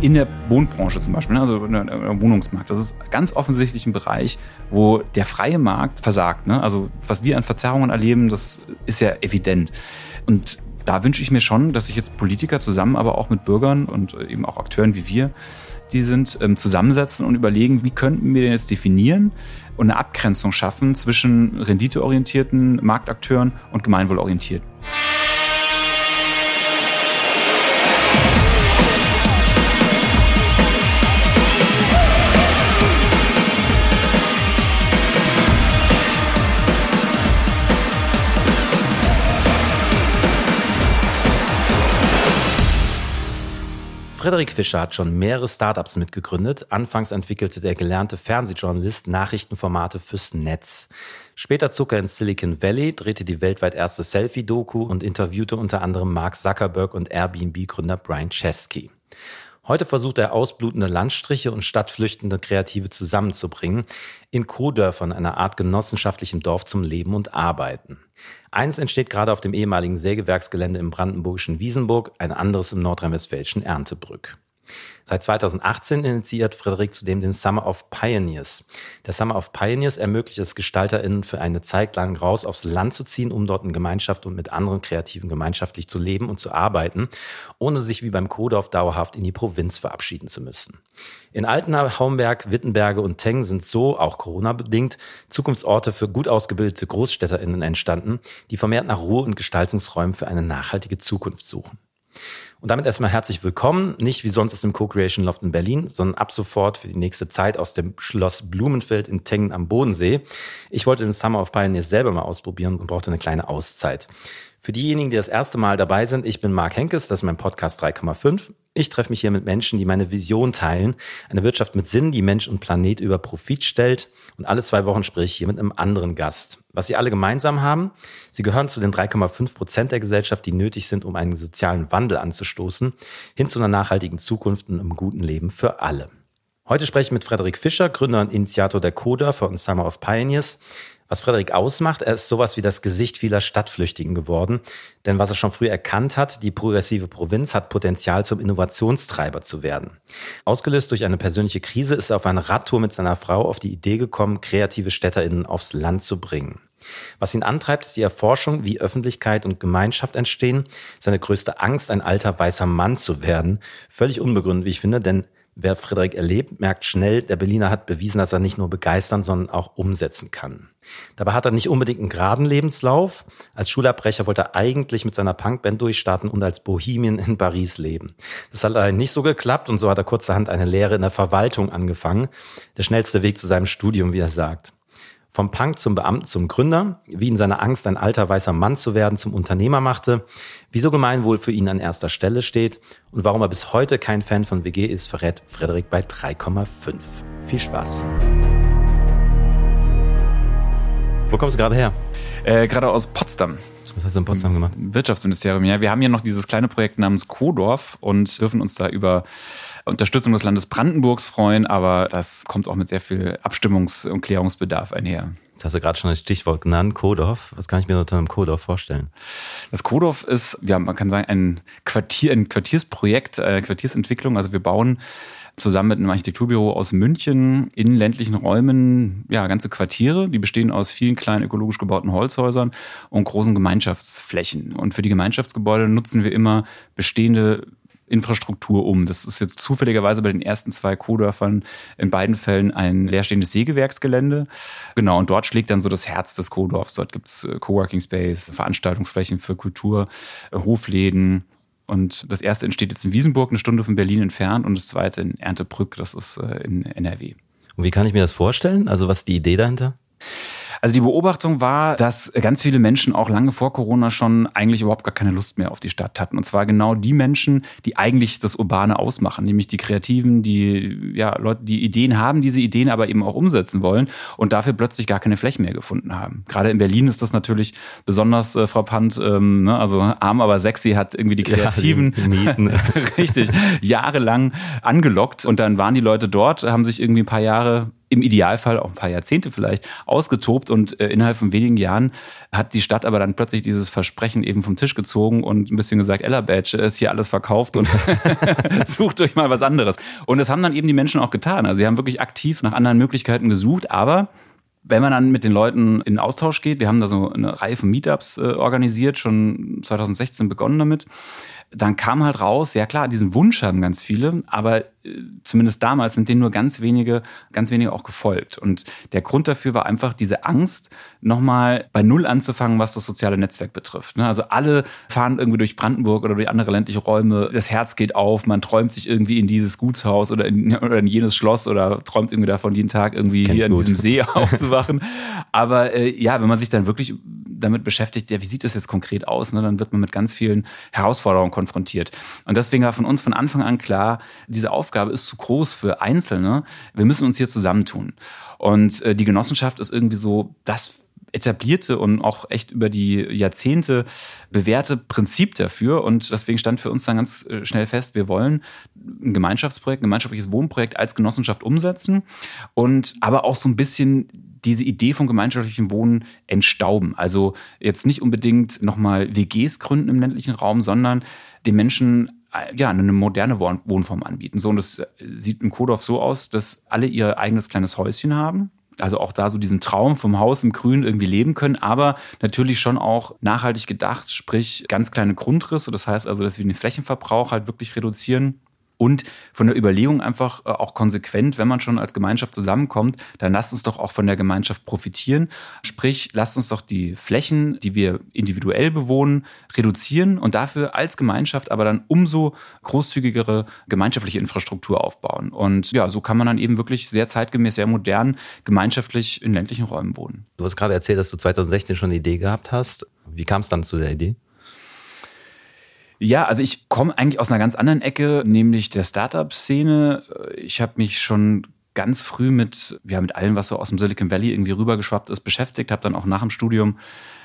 in der Wohnbranche zum Beispiel, ne, also der Wohnungsmarkt. Das ist ganz offensichtlich ein Bereich, wo der freie Markt versagt. Ne? Also was wir an Verzerrungen erleben, das ist ja evident. Und da wünsche ich mir schon, dass sich jetzt Politiker zusammen, aber auch mit Bürgern und eben auch Akteuren wie wir, die sind, ähm, zusammensetzen und überlegen, wie könnten wir denn jetzt definieren und eine Abgrenzung schaffen zwischen renditeorientierten Marktakteuren und gemeinwohlorientierten. Frederik Fischer hat schon mehrere Startups mitgegründet. Anfangs entwickelte der gelernte Fernsehjournalist Nachrichtenformate fürs Netz. Später zog er ins Silicon Valley, drehte die weltweit erste Selfie-Doku und interviewte unter anderem Mark Zuckerberg und Airbnb-Gründer Brian Chesky. Heute versucht er ausblutende Landstriche und stadtflüchtende Kreative zusammenzubringen in Co-Dörfern, einer Art genossenschaftlichem Dorf zum Leben und Arbeiten. Eins entsteht gerade auf dem ehemaligen Sägewerksgelände im brandenburgischen Wiesenburg, ein anderes im nordrhein-westfälischen Erntebrück. Seit 2018 initiiert Frederik zudem den Summer of Pioneers. Der Summer of Pioneers ermöglicht es GestalterInnen für eine Zeit lang raus aufs Land zu ziehen, um dort in Gemeinschaft und mit anderen Kreativen gemeinschaftlich zu leben und zu arbeiten, ohne sich wie beim Kodorf dauerhaft in die Provinz verabschieden zu müssen. In Altenau, Haumberg, Wittenberge und Teng sind so, auch Corona-bedingt, Zukunftsorte für gut ausgebildete GroßstädterInnen entstanden, die vermehrt nach Ruhe und Gestaltungsräumen für eine nachhaltige Zukunft suchen. Und damit erstmal herzlich willkommen, nicht wie sonst aus dem Co-Creation Loft in Berlin, sondern ab sofort für die nächste Zeit aus dem Schloss Blumenfeld in Tengen am Bodensee. Ich wollte den Summer of Pioneers selber mal ausprobieren und brauchte eine kleine Auszeit. Für diejenigen, die das erste Mal dabei sind, ich bin Marc Henkes, das ist mein Podcast 3,5. Ich treffe mich hier mit Menschen, die meine Vision teilen. Eine Wirtschaft mit Sinn, die Mensch und Planet über Profit stellt. Und alle zwei Wochen spreche ich hier mit einem anderen Gast. Was sie alle gemeinsam haben, sie gehören zu den 3,5 Prozent der Gesellschaft, die nötig sind, um einen sozialen Wandel anzustoßen, hin zu einer nachhaltigen Zukunft und einem guten Leben für alle. Heute spreche ich mit Frederik Fischer, Gründer und Initiator der Coda und Summer of Pioneers. Was Frederik ausmacht, er ist sowas wie das Gesicht vieler Stadtflüchtigen geworden. Denn was er schon früh erkannt hat, die progressive Provinz hat Potenzial zum Innovationstreiber zu werden. Ausgelöst durch eine persönliche Krise ist er auf eine Radtour mit seiner Frau auf die Idee gekommen, kreative StädterInnen aufs Land zu bringen. Was ihn antreibt, ist die Erforschung, wie Öffentlichkeit und Gemeinschaft entstehen. Seine größte Angst, ein alter weißer Mann zu werden. Völlig unbegründet, wie ich finde, denn wer Frederik erlebt, merkt schnell, der Berliner hat bewiesen, dass er nicht nur begeistern, sondern auch umsetzen kann. Dabei hat er nicht unbedingt einen geraden Lebenslauf. Als Schulabbrecher wollte er eigentlich mit seiner Punkband durchstarten und als Bohemian in Paris leben. Das hat leider nicht so geklappt und so hat er kurzerhand eine Lehre in der Verwaltung angefangen. Der schnellste Weg zu seinem Studium, wie er sagt. Vom Punk zum Beamten zum Gründer, wie ihn seine Angst, ein alter weißer Mann zu werden, zum Unternehmer machte, wieso Gemeinwohl für ihn an erster Stelle steht und warum er bis heute kein Fan von WG ist, verrät Frederik bei 3,5. Viel Spaß. Wo kommst du gerade her? Äh, gerade aus Potsdam. Was hast du in Potsdam gemacht? Wirtschaftsministerium, ja. Wir haben hier noch dieses kleine Projekt namens Kodorf und dürfen uns da über Unterstützung des Landes Brandenburgs freuen, aber das kommt auch mit sehr viel Abstimmungs- und Klärungsbedarf einher. Jetzt hast du gerade schon das Stichwort genannt, Kodorf. Was kann ich mir unter einem Kodorf vorstellen? Das Kodorf ist, ja, man kann sagen, ein Quartier, ein Quartiersprojekt, äh, Quartiersentwicklung. Also wir bauen zusammen mit einem Architekturbüro aus München in ländlichen Räumen ja ganze Quartiere, die bestehen aus vielen kleinen ökologisch gebauten Holzhäusern und großen Gemeinschaftsflächen. Und für die Gemeinschaftsgebäude nutzen wir immer bestehende Infrastruktur um. Das ist jetzt zufälligerweise bei den ersten zwei Co-Dörfern in beiden Fällen ein leerstehendes Sägewerksgelände. Genau, und dort schlägt dann so das Herz des Co-Dorfs. Dort gibt's äh, Coworking Space, Veranstaltungsflächen für Kultur, äh, Hofläden, und das erste entsteht jetzt in Wiesenburg, eine Stunde von Berlin entfernt, und das zweite in Erntebrück, das ist äh, in NRW. Und wie kann ich mir das vorstellen? Also was ist die Idee dahinter? Also die Beobachtung war, dass ganz viele Menschen auch lange vor Corona schon eigentlich überhaupt gar keine Lust mehr auf die Stadt hatten. Und zwar genau die Menschen, die eigentlich das Urbane ausmachen, nämlich die Kreativen, die ja Leute, die Ideen haben, diese Ideen aber eben auch umsetzen wollen und dafür plötzlich gar keine Fläche mehr gefunden haben. Gerade in Berlin ist das natürlich besonders äh, frappant. Ähm, ne? Also arm aber sexy hat irgendwie die Kreativen ja, die richtig jahrelang angelockt und dann waren die Leute dort, haben sich irgendwie ein paar Jahre im Idealfall auch ein paar Jahrzehnte vielleicht ausgetobt und äh, innerhalb von wenigen Jahren hat die Stadt aber dann plötzlich dieses Versprechen eben vom Tisch gezogen und ein bisschen gesagt, Ella Badge ist hier alles verkauft und sucht euch mal was anderes. Und das haben dann eben die Menschen auch getan. Also sie haben wirklich aktiv nach anderen Möglichkeiten gesucht, aber wenn man dann mit den Leuten in Austausch geht, wir haben da so eine Reihe von Meetups äh, organisiert, schon 2016 begonnen damit, dann kam halt raus, ja klar, diesen Wunsch haben ganz viele, aber zumindest damals sind denen nur ganz wenige, ganz wenige auch gefolgt. Und der Grund dafür war einfach diese Angst, nochmal bei Null anzufangen, was das soziale Netzwerk betrifft. Ne? Also alle fahren irgendwie durch Brandenburg oder durch andere ländliche Räume, das Herz geht auf, man träumt sich irgendwie in dieses Gutshaus oder in, oder in jenes Schloss oder träumt irgendwie davon, jeden Tag irgendwie Kennt hier in diesem See aufzuwachen. Aber äh, ja, wenn man sich dann wirklich damit beschäftigt, ja, wie sieht das jetzt konkret aus, ne? dann wird man mit ganz vielen Herausforderungen konfrontiert. Und deswegen war von uns von Anfang an klar, diese Aufgabe ist zu groß für Einzelne. Wir müssen uns hier zusammentun. Und äh, die Genossenschaft ist irgendwie so das etablierte und auch echt über die Jahrzehnte bewährte Prinzip dafür. Und deswegen stand für uns dann ganz äh, schnell fest, wir wollen ein Gemeinschaftsprojekt, ein gemeinschaftliches Wohnprojekt als Genossenschaft umsetzen und aber auch so ein bisschen diese Idee von gemeinschaftlichem Wohnen entstauben. Also jetzt nicht unbedingt nochmal WGs gründen im ländlichen Raum, sondern den Menschen ja, eine moderne Wohnform anbieten. So, und das äh, sieht im Kodorf so aus, dass alle ihr eigenes kleines Häuschen haben. Also auch da so diesen Traum vom Haus im Grün irgendwie leben können, aber natürlich schon auch nachhaltig gedacht, sprich ganz kleine Grundrisse. Das heißt also, dass wir den Flächenverbrauch halt wirklich reduzieren und von der Überlegung einfach äh, auch konsequent, wenn man schon als Gemeinschaft zusammenkommt, dann lasst uns doch auch von der Gemeinschaft profitieren. Sprich, lasst uns doch die Flächen, die wir individuell bewohnen, reduzieren und dafür als Gemeinschaft aber dann umso großzügigere gemeinschaftliche Infrastruktur aufbauen. Und ja, so kann man dann eben wirklich sehr zeitgemäß, sehr modern gemeinschaftlich in ländlichen Räumen wohnen. Du hast gerade erzählt, dass du 2016 schon eine Idee gehabt hast. Wie kam es dann zu der Idee? Ja, also ich komme eigentlich aus einer ganz anderen Ecke, nämlich der Startup-Szene. Ich habe mich schon ganz früh mit, ja, mit allem, was so aus dem Silicon Valley irgendwie rübergeschwappt ist, beschäftigt, habe dann auch nach dem Studium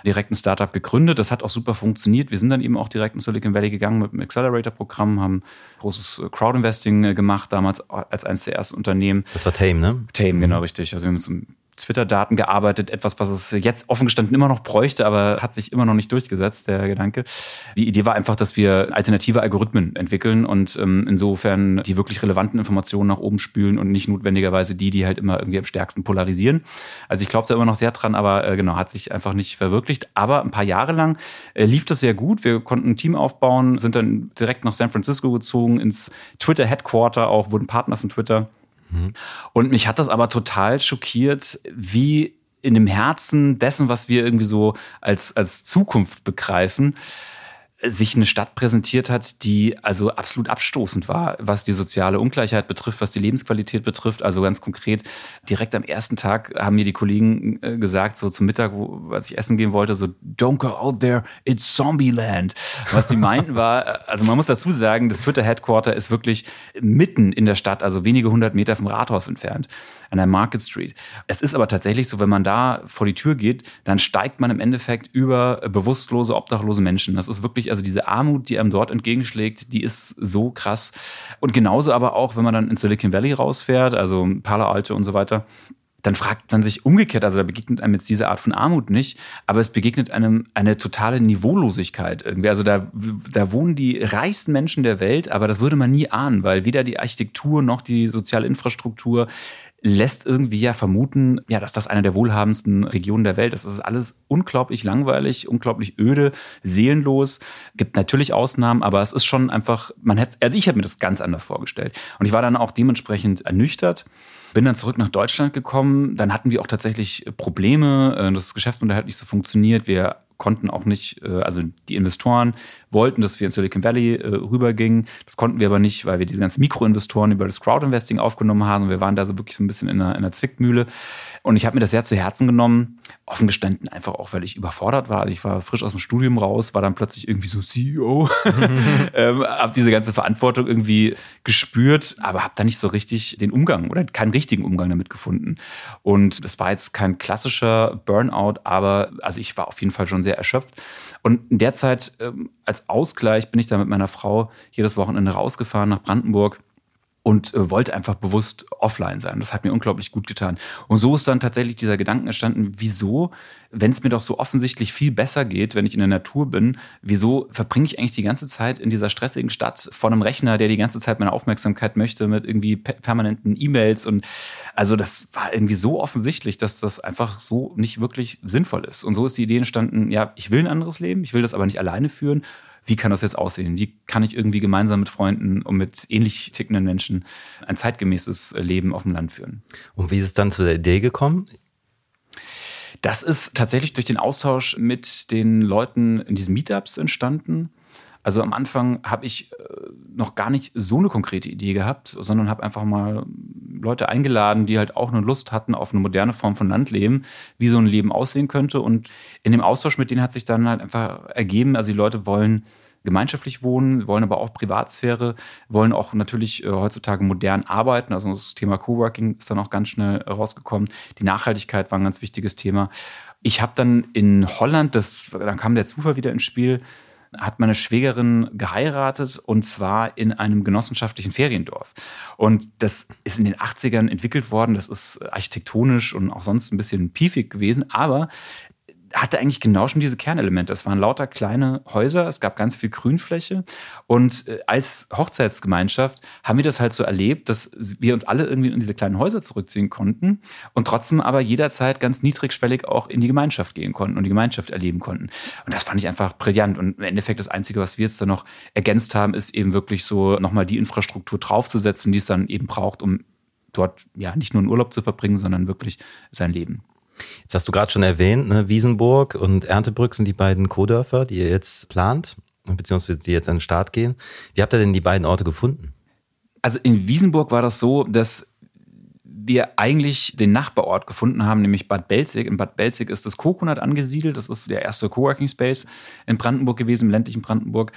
direkt ein Startup gegründet. Das hat auch super funktioniert. Wir sind dann eben auch direkt in Silicon Valley gegangen mit dem Accelerator-Programm, haben großes Crowdinvesting äh, gemacht, damals als eines der ersten Unternehmen. Das war Tame, ne? Tame, genau, richtig. Also wir haben uns Twitter-Daten gearbeitet, etwas, was es jetzt offen gestanden immer noch bräuchte, aber hat sich immer noch nicht durchgesetzt, der Gedanke. Die Idee war einfach, dass wir alternative Algorithmen entwickeln und ähm, insofern die wirklich relevanten Informationen nach oben spülen und nicht notwendigerweise die, die halt immer irgendwie am stärksten polarisieren. Also ich glaube da immer noch sehr dran, aber äh, genau, hat sich einfach nicht verwirklicht. Aber ein paar Jahre lang äh, lief das sehr gut. Wir konnten ein Team aufbauen, sind dann direkt nach San Francisco gezogen, ins Twitter-Headquarter auch, wurden Partner von Twitter und mich hat das aber total schockiert, wie in dem Herzen dessen, was wir irgendwie so als, als Zukunft begreifen, sich eine Stadt präsentiert hat, die also absolut abstoßend war, was die soziale Ungleichheit betrifft, was die Lebensqualität betrifft. Also ganz konkret, direkt am ersten Tag haben mir die Kollegen äh, gesagt, so zum Mittag, wo, als ich essen gehen wollte, so, don't go out there, it's Zombieland. Was sie meinten war, also man muss dazu sagen, das Twitter-Headquarter ist wirklich mitten in der Stadt, also wenige hundert Meter vom Rathaus entfernt an der Market Street. Es ist aber tatsächlich so, wenn man da vor die Tür geht, dann steigt man im Endeffekt über bewusstlose, obdachlose Menschen. Das ist wirklich, also diese Armut, die einem dort entgegenschlägt, die ist so krass. Und genauso aber auch, wenn man dann in Silicon Valley rausfährt, also Palo Alto und so weiter, dann fragt man sich umgekehrt, also da begegnet einem jetzt diese Art von Armut nicht, aber es begegnet einem eine totale Niveaulosigkeit irgendwie. Also da, da wohnen die reichsten Menschen der Welt, aber das würde man nie ahnen, weil weder die Architektur noch die soziale Infrastruktur lässt irgendwie ja vermuten, ja, dass das eine der wohlhabendsten Regionen der Welt ist. Das ist alles unglaublich langweilig, unglaublich öde, seelenlos. Gibt natürlich Ausnahmen, aber es ist schon einfach, man hätte, also ich habe mir das ganz anders vorgestellt. Und ich war dann auch dementsprechend ernüchtert. Bin dann zurück nach Deutschland gekommen. Dann hatten wir auch tatsächlich Probleme. Äh, das Geschäftsmodell hat nicht so funktioniert. Wir konnten auch nicht, äh, also die Investoren wollten, dass wir in Silicon Valley äh, rübergingen. Das konnten wir aber nicht, weil wir diese ganzen Mikroinvestoren über das Crowdinvesting aufgenommen haben. Wir waren da so wirklich so ein bisschen in einer, in einer Zwickmühle. Und ich habe mir das sehr zu Herzen genommen. Offen gestanden einfach auch, weil ich überfordert war. Also ich war frisch aus dem Studium raus, war dann plötzlich irgendwie so CEO. ähm, habe diese ganze Verantwortung irgendwie gespürt, aber habe da nicht so richtig den Umgang oder keinen richtigen Umgang damit gefunden. Und das war jetzt kein klassischer Burnout, aber also ich war auf jeden Fall schon sehr erschöpft. Und in der Zeit ähm, als Ausgleich bin ich da mit meiner Frau jedes Wochenende rausgefahren nach Brandenburg und äh, wollte einfach bewusst offline sein. Das hat mir unglaublich gut getan. Und so ist dann tatsächlich dieser Gedanke entstanden, wieso, wenn es mir doch so offensichtlich viel besser geht, wenn ich in der Natur bin, wieso verbringe ich eigentlich die ganze Zeit in dieser stressigen Stadt vor einem Rechner, der die ganze Zeit meine Aufmerksamkeit möchte mit irgendwie permanenten E-Mails und also das war irgendwie so offensichtlich, dass das einfach so nicht wirklich sinnvoll ist. Und so ist die Idee entstanden, ja, ich will ein anderes Leben, ich will das aber nicht alleine führen wie kann das jetzt aussehen? Wie kann ich irgendwie gemeinsam mit Freunden und mit ähnlich tickenden Menschen ein zeitgemäßes Leben auf dem Land führen? Und wie ist es dann zu der Idee gekommen? Das ist tatsächlich durch den Austausch mit den Leuten in diesen Meetups entstanden. Also am Anfang habe ich äh, noch gar nicht so eine konkrete Idee gehabt, sondern habe einfach mal Leute eingeladen, die halt auch eine Lust hatten auf eine moderne Form von Landleben, wie so ein Leben aussehen könnte. Und in dem Austausch mit denen hat sich dann halt einfach ergeben, also die Leute wollen gemeinschaftlich wohnen, wollen aber auch Privatsphäre, wollen auch natürlich äh, heutzutage modern arbeiten. Also das Thema Coworking ist dann auch ganz schnell rausgekommen. Die Nachhaltigkeit war ein ganz wichtiges Thema. Ich habe dann in Holland, das, dann kam der Zufall wieder ins Spiel, hat meine Schwägerin geheiratet und zwar in einem genossenschaftlichen Feriendorf. Und das ist in den 80ern entwickelt worden. Das ist architektonisch und auch sonst ein bisschen piefig gewesen. Aber hatte eigentlich genau schon diese Kernelemente. Es waren lauter kleine Häuser, es gab ganz viel Grünfläche und äh, als Hochzeitsgemeinschaft haben wir das halt so erlebt, dass wir uns alle irgendwie in diese kleinen Häuser zurückziehen konnten und trotzdem aber jederzeit ganz niedrigschwellig auch in die Gemeinschaft gehen konnten und die Gemeinschaft erleben konnten. Und das fand ich einfach brillant und im Endeffekt das Einzige, was wir jetzt da noch ergänzt haben, ist eben wirklich so nochmal die Infrastruktur draufzusetzen, die es dann eben braucht, um dort ja nicht nur einen Urlaub zu verbringen, sondern wirklich sein Leben. Jetzt hast du gerade schon erwähnt, ne, Wiesenburg und Erntebrück sind die beiden Co-Dörfer, die ihr jetzt plant, beziehungsweise die jetzt an den Start gehen. Wie habt ihr denn die beiden Orte gefunden? Also in Wiesenburg war das so, dass wir eigentlich den Nachbarort gefunden haben, nämlich Bad Belzig. In Bad Belzig ist das Coconut angesiedelt. Das ist der erste Coworking Space in Brandenburg gewesen, im ländlichen Brandenburg.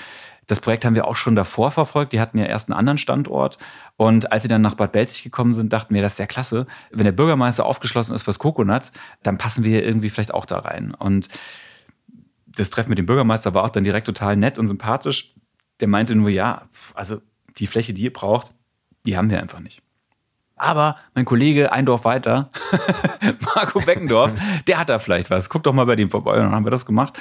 Das Projekt haben wir auch schon davor verfolgt. Die hatten ja erst einen anderen Standort. Und als sie dann nach Bad Belzig gekommen sind, dachten wir, das ist ja klasse. Wenn der Bürgermeister aufgeschlossen ist fürs Coconut, dann passen wir irgendwie vielleicht auch da rein. Und das Treffen mit dem Bürgermeister war auch dann direkt total nett und sympathisch. Der meinte nur, ja, also die Fläche, die ihr braucht, die haben wir einfach nicht. Aber mein Kollege ein Dorf weiter, Marco Beckendorf, der hat da vielleicht was. Guck doch mal bei dem vorbei. Und dann haben wir das gemacht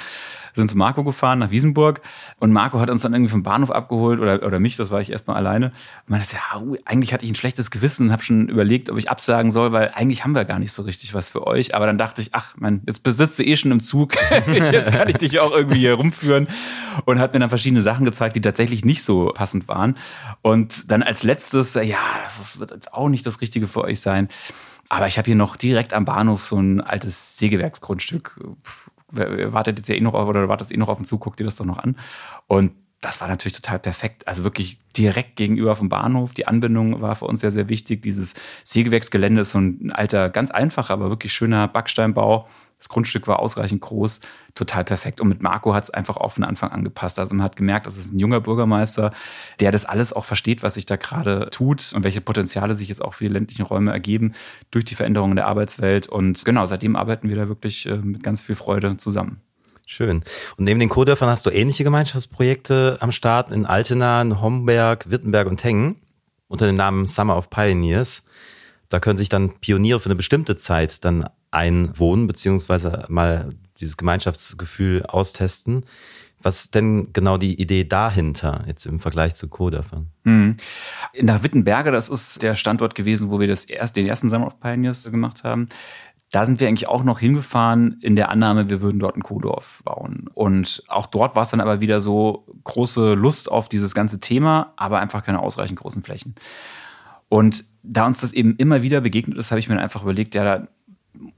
sind zu Marco gefahren nach Wiesenburg und Marco hat uns dann irgendwie vom Bahnhof abgeholt oder, oder mich, das war ich erstmal alleine. Und man dachte, ja, eigentlich hatte ich ein schlechtes Gewissen und habe schon überlegt, ob ich absagen soll, weil eigentlich haben wir gar nicht so richtig was für euch. Aber dann dachte ich, ach, man, jetzt besitzt du eh schon im Zug, jetzt kann ich dich auch irgendwie hier rumführen und hat mir dann verschiedene Sachen gezeigt, die tatsächlich nicht so passend waren. Und dann als letztes, ja, das wird jetzt auch nicht das Richtige für euch sein. Aber ich habe hier noch direkt am Bahnhof so ein altes Sägewerksgrundstück wartet jetzt ja eh noch auf, oder wartet eh noch auf den Zug, guckt dir das doch noch an. Und das war natürlich total perfekt. Also wirklich direkt gegenüber vom Bahnhof. Die Anbindung war für uns ja sehr wichtig. Dieses Sägewerksgelände ist so ein alter, ganz einfacher, aber wirklich schöner Backsteinbau das Grundstück war ausreichend groß, total perfekt. Und mit Marco hat es einfach auch von Anfang an gepasst. Also man hat gemerkt, das ist ein junger Bürgermeister, der das alles auch versteht, was sich da gerade tut und welche Potenziale sich jetzt auch für die ländlichen Räume ergeben durch die Veränderungen der Arbeitswelt. Und genau, seitdem arbeiten wir da wirklich äh, mit ganz viel Freude zusammen. Schön. Und neben den Co-Dörfern hast du ähnliche Gemeinschaftsprojekte am Start in Altena, in Homberg, Wittenberg und Tengen unter dem Namen Summer of Pioneers. Da können sich dann Pioniere für eine bestimmte Zeit dann einwohnen, beziehungsweise mal dieses Gemeinschaftsgefühl austesten. Was ist denn genau die Idee dahinter, jetzt im Vergleich zu Codafern? Mhm. Nach Wittenberge, das ist der Standort gewesen, wo wir das erst, den ersten Summer of Pioneers gemacht haben. Da sind wir eigentlich auch noch hingefahren in der Annahme, wir würden dort ein Kodorf bauen. Und auch dort war es dann aber wieder so große Lust auf dieses ganze Thema, aber einfach keine ausreichend großen Flächen. Und da uns das eben immer wieder begegnet ist, habe ich mir einfach überlegt, ja, da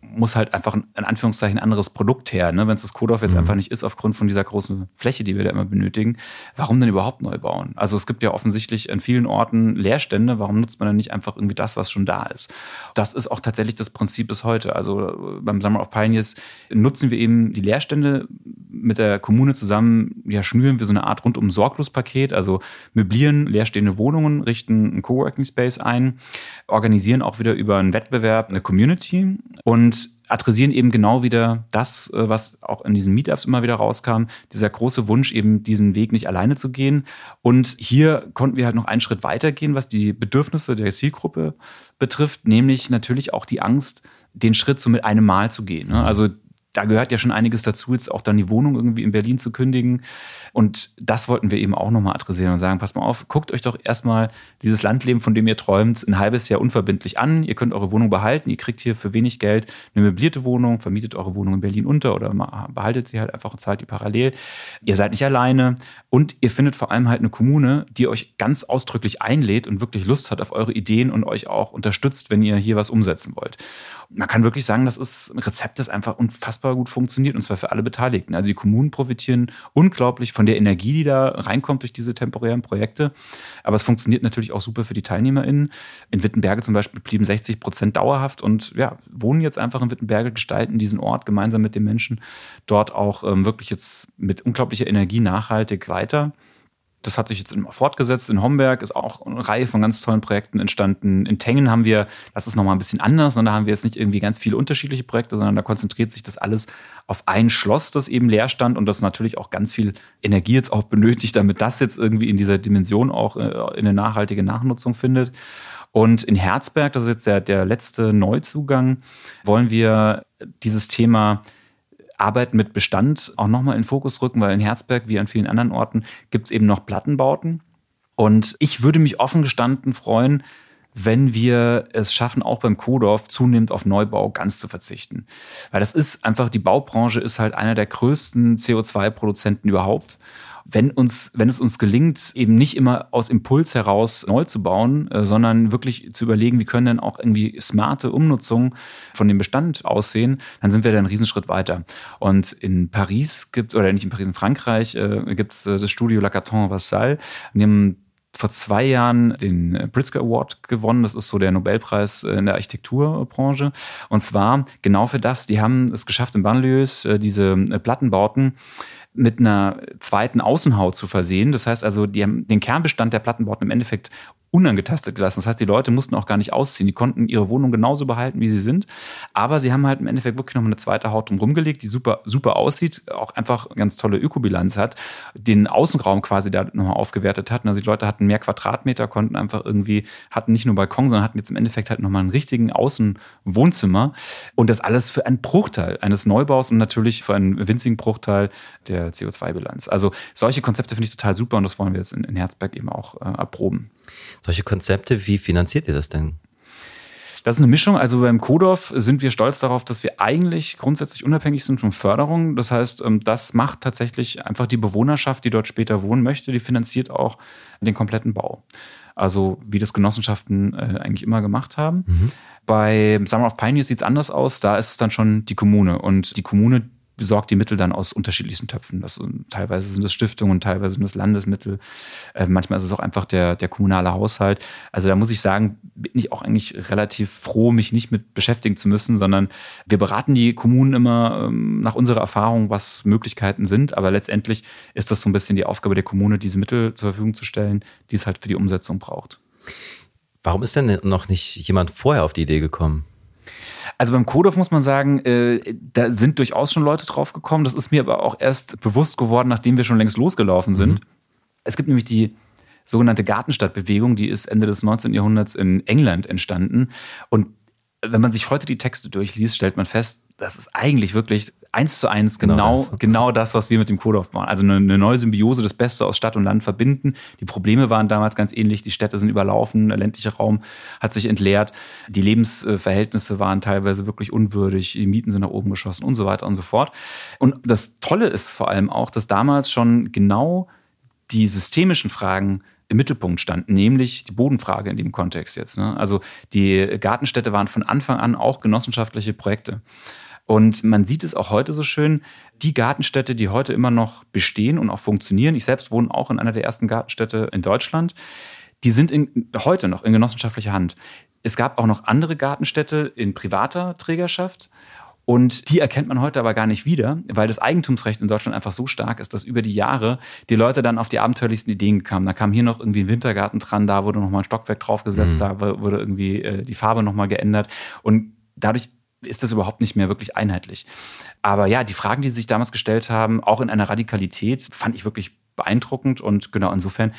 muss halt einfach in Anführungszeichen ein anderes Produkt her. Ne? Wenn es das Kodorf jetzt mhm. einfach nicht ist, aufgrund von dieser großen Fläche, die wir da immer benötigen, warum denn überhaupt neu bauen? Also es gibt ja offensichtlich an vielen Orten Leerstände, warum nutzt man dann nicht einfach irgendwie das, was schon da ist? Das ist auch tatsächlich das Prinzip bis heute. Also beim Summer of Pioneers nutzen wir eben die Leerstände mit der Kommune zusammen, ja, schnüren wir so eine Art rundum Sorglospaket, also möblieren leerstehende Wohnungen, richten einen Coworking Space ein, organisieren auch wieder über einen Wettbewerb eine Community und adressieren eben genau wieder das, äh, was auch in diesen Meetups immer wieder rauskam, dieser große Wunsch, eben diesen Weg nicht alleine zu gehen. Und hier konnten wir halt noch einen Schritt weitergehen, was die Bedürfnisse der Zielgruppe betrifft, nämlich natürlich auch die Angst, den Schritt so mit einem Mal zu gehen. Ne? Also da gehört ja schon einiges dazu, jetzt auch dann die Wohnung irgendwie in Berlin zu kündigen. Und das wollten wir eben auch nochmal adressieren und sagen, pass mal auf, guckt euch doch erstmal dieses Landleben, von dem ihr träumt, ein halbes Jahr unverbindlich an. Ihr könnt eure Wohnung behalten, ihr kriegt hier für wenig Geld eine möblierte Wohnung, vermietet eure Wohnung in Berlin unter oder behaltet sie halt einfach und zahlt die parallel. Ihr seid nicht alleine und ihr findet vor allem halt eine Kommune, die euch ganz ausdrücklich einlädt und wirklich Lust hat auf eure Ideen und euch auch unterstützt, wenn ihr hier was umsetzen wollt man kann wirklich sagen, das ist ein Rezept, das einfach unfassbar gut funktioniert und zwar für alle Beteiligten. Also die Kommunen profitieren unglaublich von der Energie, die da reinkommt durch diese temporären Projekte. Aber es funktioniert natürlich auch super für die TeilnehmerInnen. In Wittenberge zum Beispiel blieben 60 Prozent dauerhaft und ja, wohnen jetzt einfach in Wittenberge, gestalten diesen Ort gemeinsam mit den Menschen dort auch ähm, wirklich jetzt mit unglaublicher Energie nachhaltig weiter. Das hat sich jetzt fortgesetzt. In Homberg ist auch eine Reihe von ganz tollen Projekten entstanden. In Tengen haben wir, das ist nochmal ein bisschen anders, und da haben wir jetzt nicht irgendwie ganz viele unterschiedliche Projekte, sondern da konzentriert sich das alles auf ein Schloss, das eben leer stand und das natürlich auch ganz viel Energie jetzt auch benötigt, damit das jetzt irgendwie in dieser Dimension auch äh, in eine nachhaltige Nachnutzung findet. Und in Herzberg, das ist jetzt der, der letzte Neuzugang, wollen wir dieses Thema Arbeit mit Bestand auch nochmal in Fokus rücken, weil in Herzberg wie an vielen anderen Orten gibt es eben noch Plattenbauten. Und ich würde mich offen gestanden freuen, wenn wir es schaffen, auch beim Kodorf zunehmend auf Neubau ganz zu verzichten. Weil das ist einfach, die Baubranche ist halt einer der größten CO2-Produzenten überhaupt wenn uns, wenn es uns gelingt, eben nicht immer aus Impuls heraus neu zu bauen, äh, sondern wirklich zu überlegen, wie können denn auch irgendwie smarte Umnutzungen von dem Bestand aussehen, dann sind wir da einen Riesenschritt weiter. Und in Paris gibt, oder nicht in Paris, in Frankreich äh, gibt es äh, das Studio Lacaton Vassal, in dem vor zwei Jahren den Pritzker Award gewonnen. Das ist so der Nobelpreis in der Architekturbranche. Und zwar genau für das. Die haben es geschafft, in Banlieues äh, diese Plattenbauten mit einer zweiten Außenhaut zu versehen. Das heißt also, die haben den Kernbestand der Plattenbauten im Endeffekt unangetastet gelassen. Das heißt, die Leute mussten auch gar nicht ausziehen. Die konnten ihre Wohnung genauso behalten, wie sie sind. Aber sie haben halt im Endeffekt wirklich noch eine zweite Haut drum gelegt, die super, super aussieht, auch einfach ganz tolle Ökobilanz hat, den Außenraum quasi da nochmal aufgewertet hat. Also die Leute hatten mehr Quadratmeter, konnten einfach irgendwie, hatten nicht nur Balkon, sondern hatten jetzt im Endeffekt halt nochmal einen richtigen Außenwohnzimmer. Und das alles für einen Bruchteil eines Neubaus und natürlich für einen winzigen Bruchteil der CO2-Bilanz. Also solche Konzepte finde ich total super und das wollen wir jetzt in, in Herzberg eben auch äh, erproben. Solche Konzepte, wie finanziert ihr das denn? Das ist eine Mischung. Also beim Kodorf sind wir stolz darauf, dass wir eigentlich grundsätzlich unabhängig sind von Förderung. Das heißt, ähm, das macht tatsächlich einfach die Bewohnerschaft, die dort später wohnen möchte, die finanziert auch den kompletten Bau. Also wie das Genossenschaften äh, eigentlich immer gemacht haben. Mhm. Bei Summer of Pioneers sieht es anders aus. Da ist es dann schon die Kommune. Und die Kommune besorgt die Mittel dann aus unterschiedlichsten Töpfen. Das, teilweise sind es Stiftungen, teilweise sind es Landesmittel. Äh, manchmal ist es auch einfach der, der kommunale Haushalt. Also da muss ich sagen, bin ich auch eigentlich relativ froh, mich nicht mit beschäftigen zu müssen, sondern wir beraten die Kommunen immer ähm, nach unserer Erfahrung, was Möglichkeiten sind. Aber letztendlich ist das so ein bisschen die Aufgabe der Kommune, diese Mittel zur Verfügung zu stellen, die es halt für die Umsetzung braucht. Warum ist denn noch nicht jemand vorher auf die Idee gekommen? Also beim Kodorf muss man sagen, äh, da sind durchaus schon Leute drauf gekommen. Das ist mir aber auch erst bewusst geworden, nachdem wir schon längst losgelaufen sind. Mhm. Es gibt nämlich die sogenannte Gartenstadtbewegung, die ist Ende des 19. Jahrhunderts in England entstanden. Und wenn man sich heute die Texte durchliest, stellt man fest, das ist eigentlich wirklich eins zu eins genau, genau das. genau das, was wir mit dem Kodorf machen. Also eine, eine, neue Symbiose, das Beste aus Stadt und Land verbinden. Die Probleme waren damals ganz ähnlich. Die Städte sind überlaufen, der ländliche Raum hat sich entleert. Die Lebensverhältnisse waren teilweise wirklich unwürdig. Die Mieten sind nach oben geschossen und so weiter und so fort. Und das Tolle ist vor allem auch, dass damals schon genau die systemischen Fragen im Mittelpunkt standen, nämlich die Bodenfrage in dem Kontext jetzt. Ne? Also die Gartenstädte waren von Anfang an auch genossenschaftliche Projekte. Und man sieht es auch heute so schön, die Gartenstädte, die heute immer noch bestehen und auch funktionieren. Ich selbst wohne auch in einer der ersten Gartenstädte in Deutschland. Die sind in, heute noch in genossenschaftlicher Hand. Es gab auch noch andere Gartenstädte in privater Trägerschaft. Und die erkennt man heute aber gar nicht wieder, weil das Eigentumsrecht in Deutschland einfach so stark ist, dass über die Jahre die Leute dann auf die abenteuerlichsten Ideen kamen. Da kam hier noch irgendwie ein Wintergarten dran, da wurde nochmal ein Stockwerk draufgesetzt, mhm. da wurde irgendwie äh, die Farbe nochmal geändert. Und dadurch ist das überhaupt nicht mehr wirklich einheitlich. Aber ja, die Fragen, die sie sich damals gestellt haben, auch in einer Radikalität, fand ich wirklich beeindruckend. Und genau insofern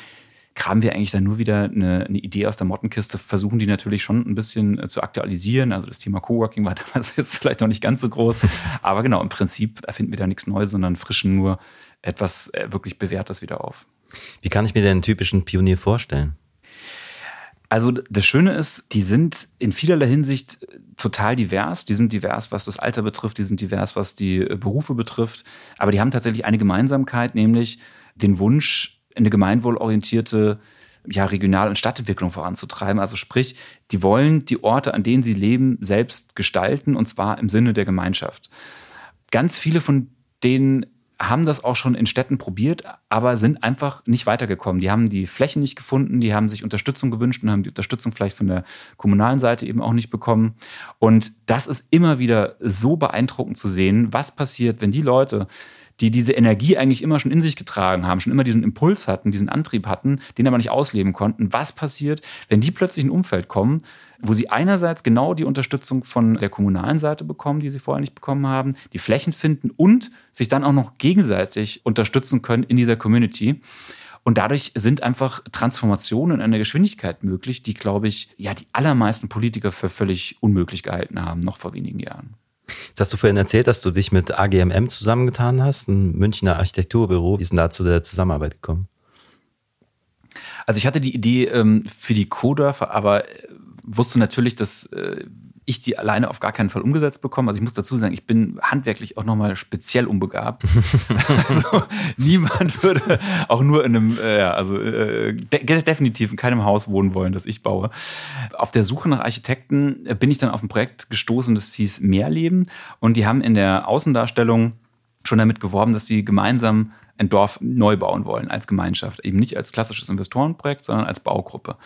kramen wir eigentlich dann nur wieder eine, eine, Idee aus der Mottenkiste, versuchen die natürlich schon ein bisschen äh, zu aktualisieren. Also das Thema Coworking war damals jetzt vielleicht noch nicht ganz so groß. Aber genau, im Prinzip erfinden wir da nichts Neues, sondern frischen nur etwas äh, wirklich Bewährtes wieder auf. Wie kann ich mir den typischen Pionier vorstellen? Also das Schöne ist, die sind in vielerlei Hinsicht total divers. Die sind divers, was das Alter betrifft, die sind divers, was die äh, Berufe betrifft. Aber die haben tatsächlich eine Gemeinsamkeit, nämlich den Wunsch, eine gemeinwohlorientierte ja, Regional- und Stadtentwicklung voranzutreiben. Also sprich, die wollen die Orte, an denen sie leben, selbst gestalten und zwar im Sinne der Gemeinschaft. Ganz viele von denen haben das auch schon in Städten probiert, aber sind einfach nicht weitergekommen. Die haben die Flächen nicht gefunden, die haben sich Unterstützung gewünscht und haben die Unterstützung vielleicht von der kommunalen Seite eben auch nicht bekommen. Und das ist immer wieder so beeindruckend zu sehen, was passiert, wenn die Leute, die diese Energie eigentlich immer schon in sich getragen haben, schon immer diesen Impuls hatten, diesen Antrieb hatten, den aber nicht ausleben konnten. Was passiert, wenn die plötzlich in ein Umfeld kommen, wo sie einerseits genau die Unterstützung von der kommunalen Seite bekommen, die sie vorher nicht bekommen haben, die Flächen finden und sich dann auch noch gegenseitig unterstützen können in dieser Community. Und dadurch sind einfach Transformationen in einer Geschwindigkeit möglich, die, glaube ich, ja, die allermeisten Politiker für völlig unmöglich gehalten haben, noch vor wenigen Jahren. Jetzt hast du vorhin erzählt, dass du dich mit AGMM zusammengetan hast, ein Münchner Architekturbüro. Wie ist denn da zu der Zusammenarbeit gekommen? Also ich hatte die Idee ähm, für die Codorf, aber äh, wusste natürlich, dass äh, ich die alleine auf gar keinen Fall umgesetzt bekomme. Also ich muss dazu sagen, ich bin handwerklich auch nochmal speziell unbegabt. also niemand würde auch nur in einem, äh, also äh, de definitiv in keinem Haus wohnen wollen, das ich baue. Auf der Suche nach Architekten bin ich dann auf ein Projekt gestoßen, das hieß Mehrleben. Und die haben in der Außendarstellung schon damit geworben, dass sie gemeinsam ein Dorf neu bauen wollen als Gemeinschaft. Eben nicht als klassisches Investorenprojekt, sondern als Baugruppe.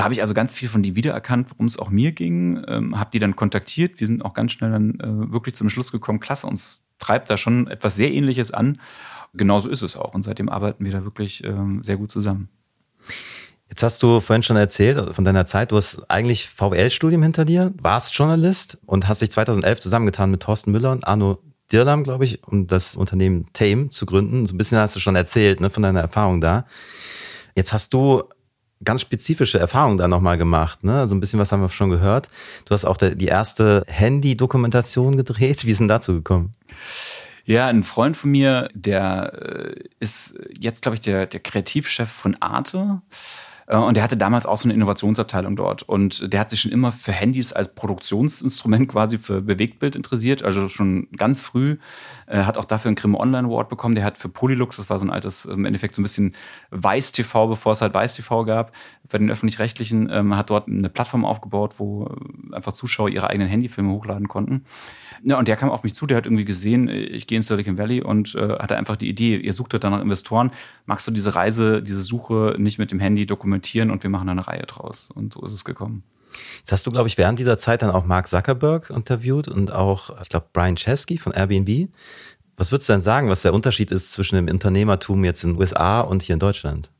Da habe ich also ganz viel von die wiedererkannt, worum es auch mir ging, ähm, habe die dann kontaktiert. Wir sind auch ganz schnell dann äh, wirklich zum Schluss gekommen, klasse, uns treibt da schon etwas sehr Ähnliches an. Genauso ist es auch und seitdem arbeiten wir da wirklich ähm, sehr gut zusammen. Jetzt hast du vorhin schon erzählt von deiner Zeit, du hast eigentlich VWL-Studium hinter dir, warst Journalist und hast dich 2011 zusammengetan mit Thorsten Müller und Arno Dirlam, glaube ich, um das Unternehmen Tame zu gründen. So ein bisschen hast du schon erzählt ne, von deiner Erfahrung da. Jetzt hast du ganz spezifische Erfahrungen da nochmal gemacht. Ne? So ein bisschen was haben wir schon gehört. Du hast auch die erste Handy-Dokumentation gedreht. Wie ist denn dazu gekommen? Ja, ein Freund von mir, der äh, ist jetzt, glaube ich, der, der Kreativchef von Arte. Äh, und der hatte damals auch so eine Innovationsabteilung dort. Und der hat sich schon immer für Handys als Produktionsinstrument quasi für Bewegtbild interessiert. Also schon ganz früh. Er hat auch dafür einen Grimme Online Award bekommen. Der hat für Polylux, das war so ein altes, im Endeffekt so ein bisschen Weiß-TV, bevor es halt Weiß-TV gab, bei den Öffentlich-Rechtlichen, ähm, hat dort eine Plattform aufgebaut, wo einfach Zuschauer ihre eigenen Handyfilme hochladen konnten. Ja, und der kam auf mich zu, der hat irgendwie gesehen, ich gehe in Silicon Valley und äh, hatte einfach die Idee, ihr sucht da nach Investoren, magst du diese Reise, diese Suche nicht mit dem Handy dokumentieren und wir machen da eine Reihe draus. Und so ist es gekommen. Jetzt hast du, glaube ich, während dieser Zeit dann auch Mark Zuckerberg interviewt und auch, ich glaube, Brian Chesky von Airbnb. Was würdest du denn sagen, was der Unterschied ist zwischen dem Unternehmertum jetzt in den USA und hier in Deutschland?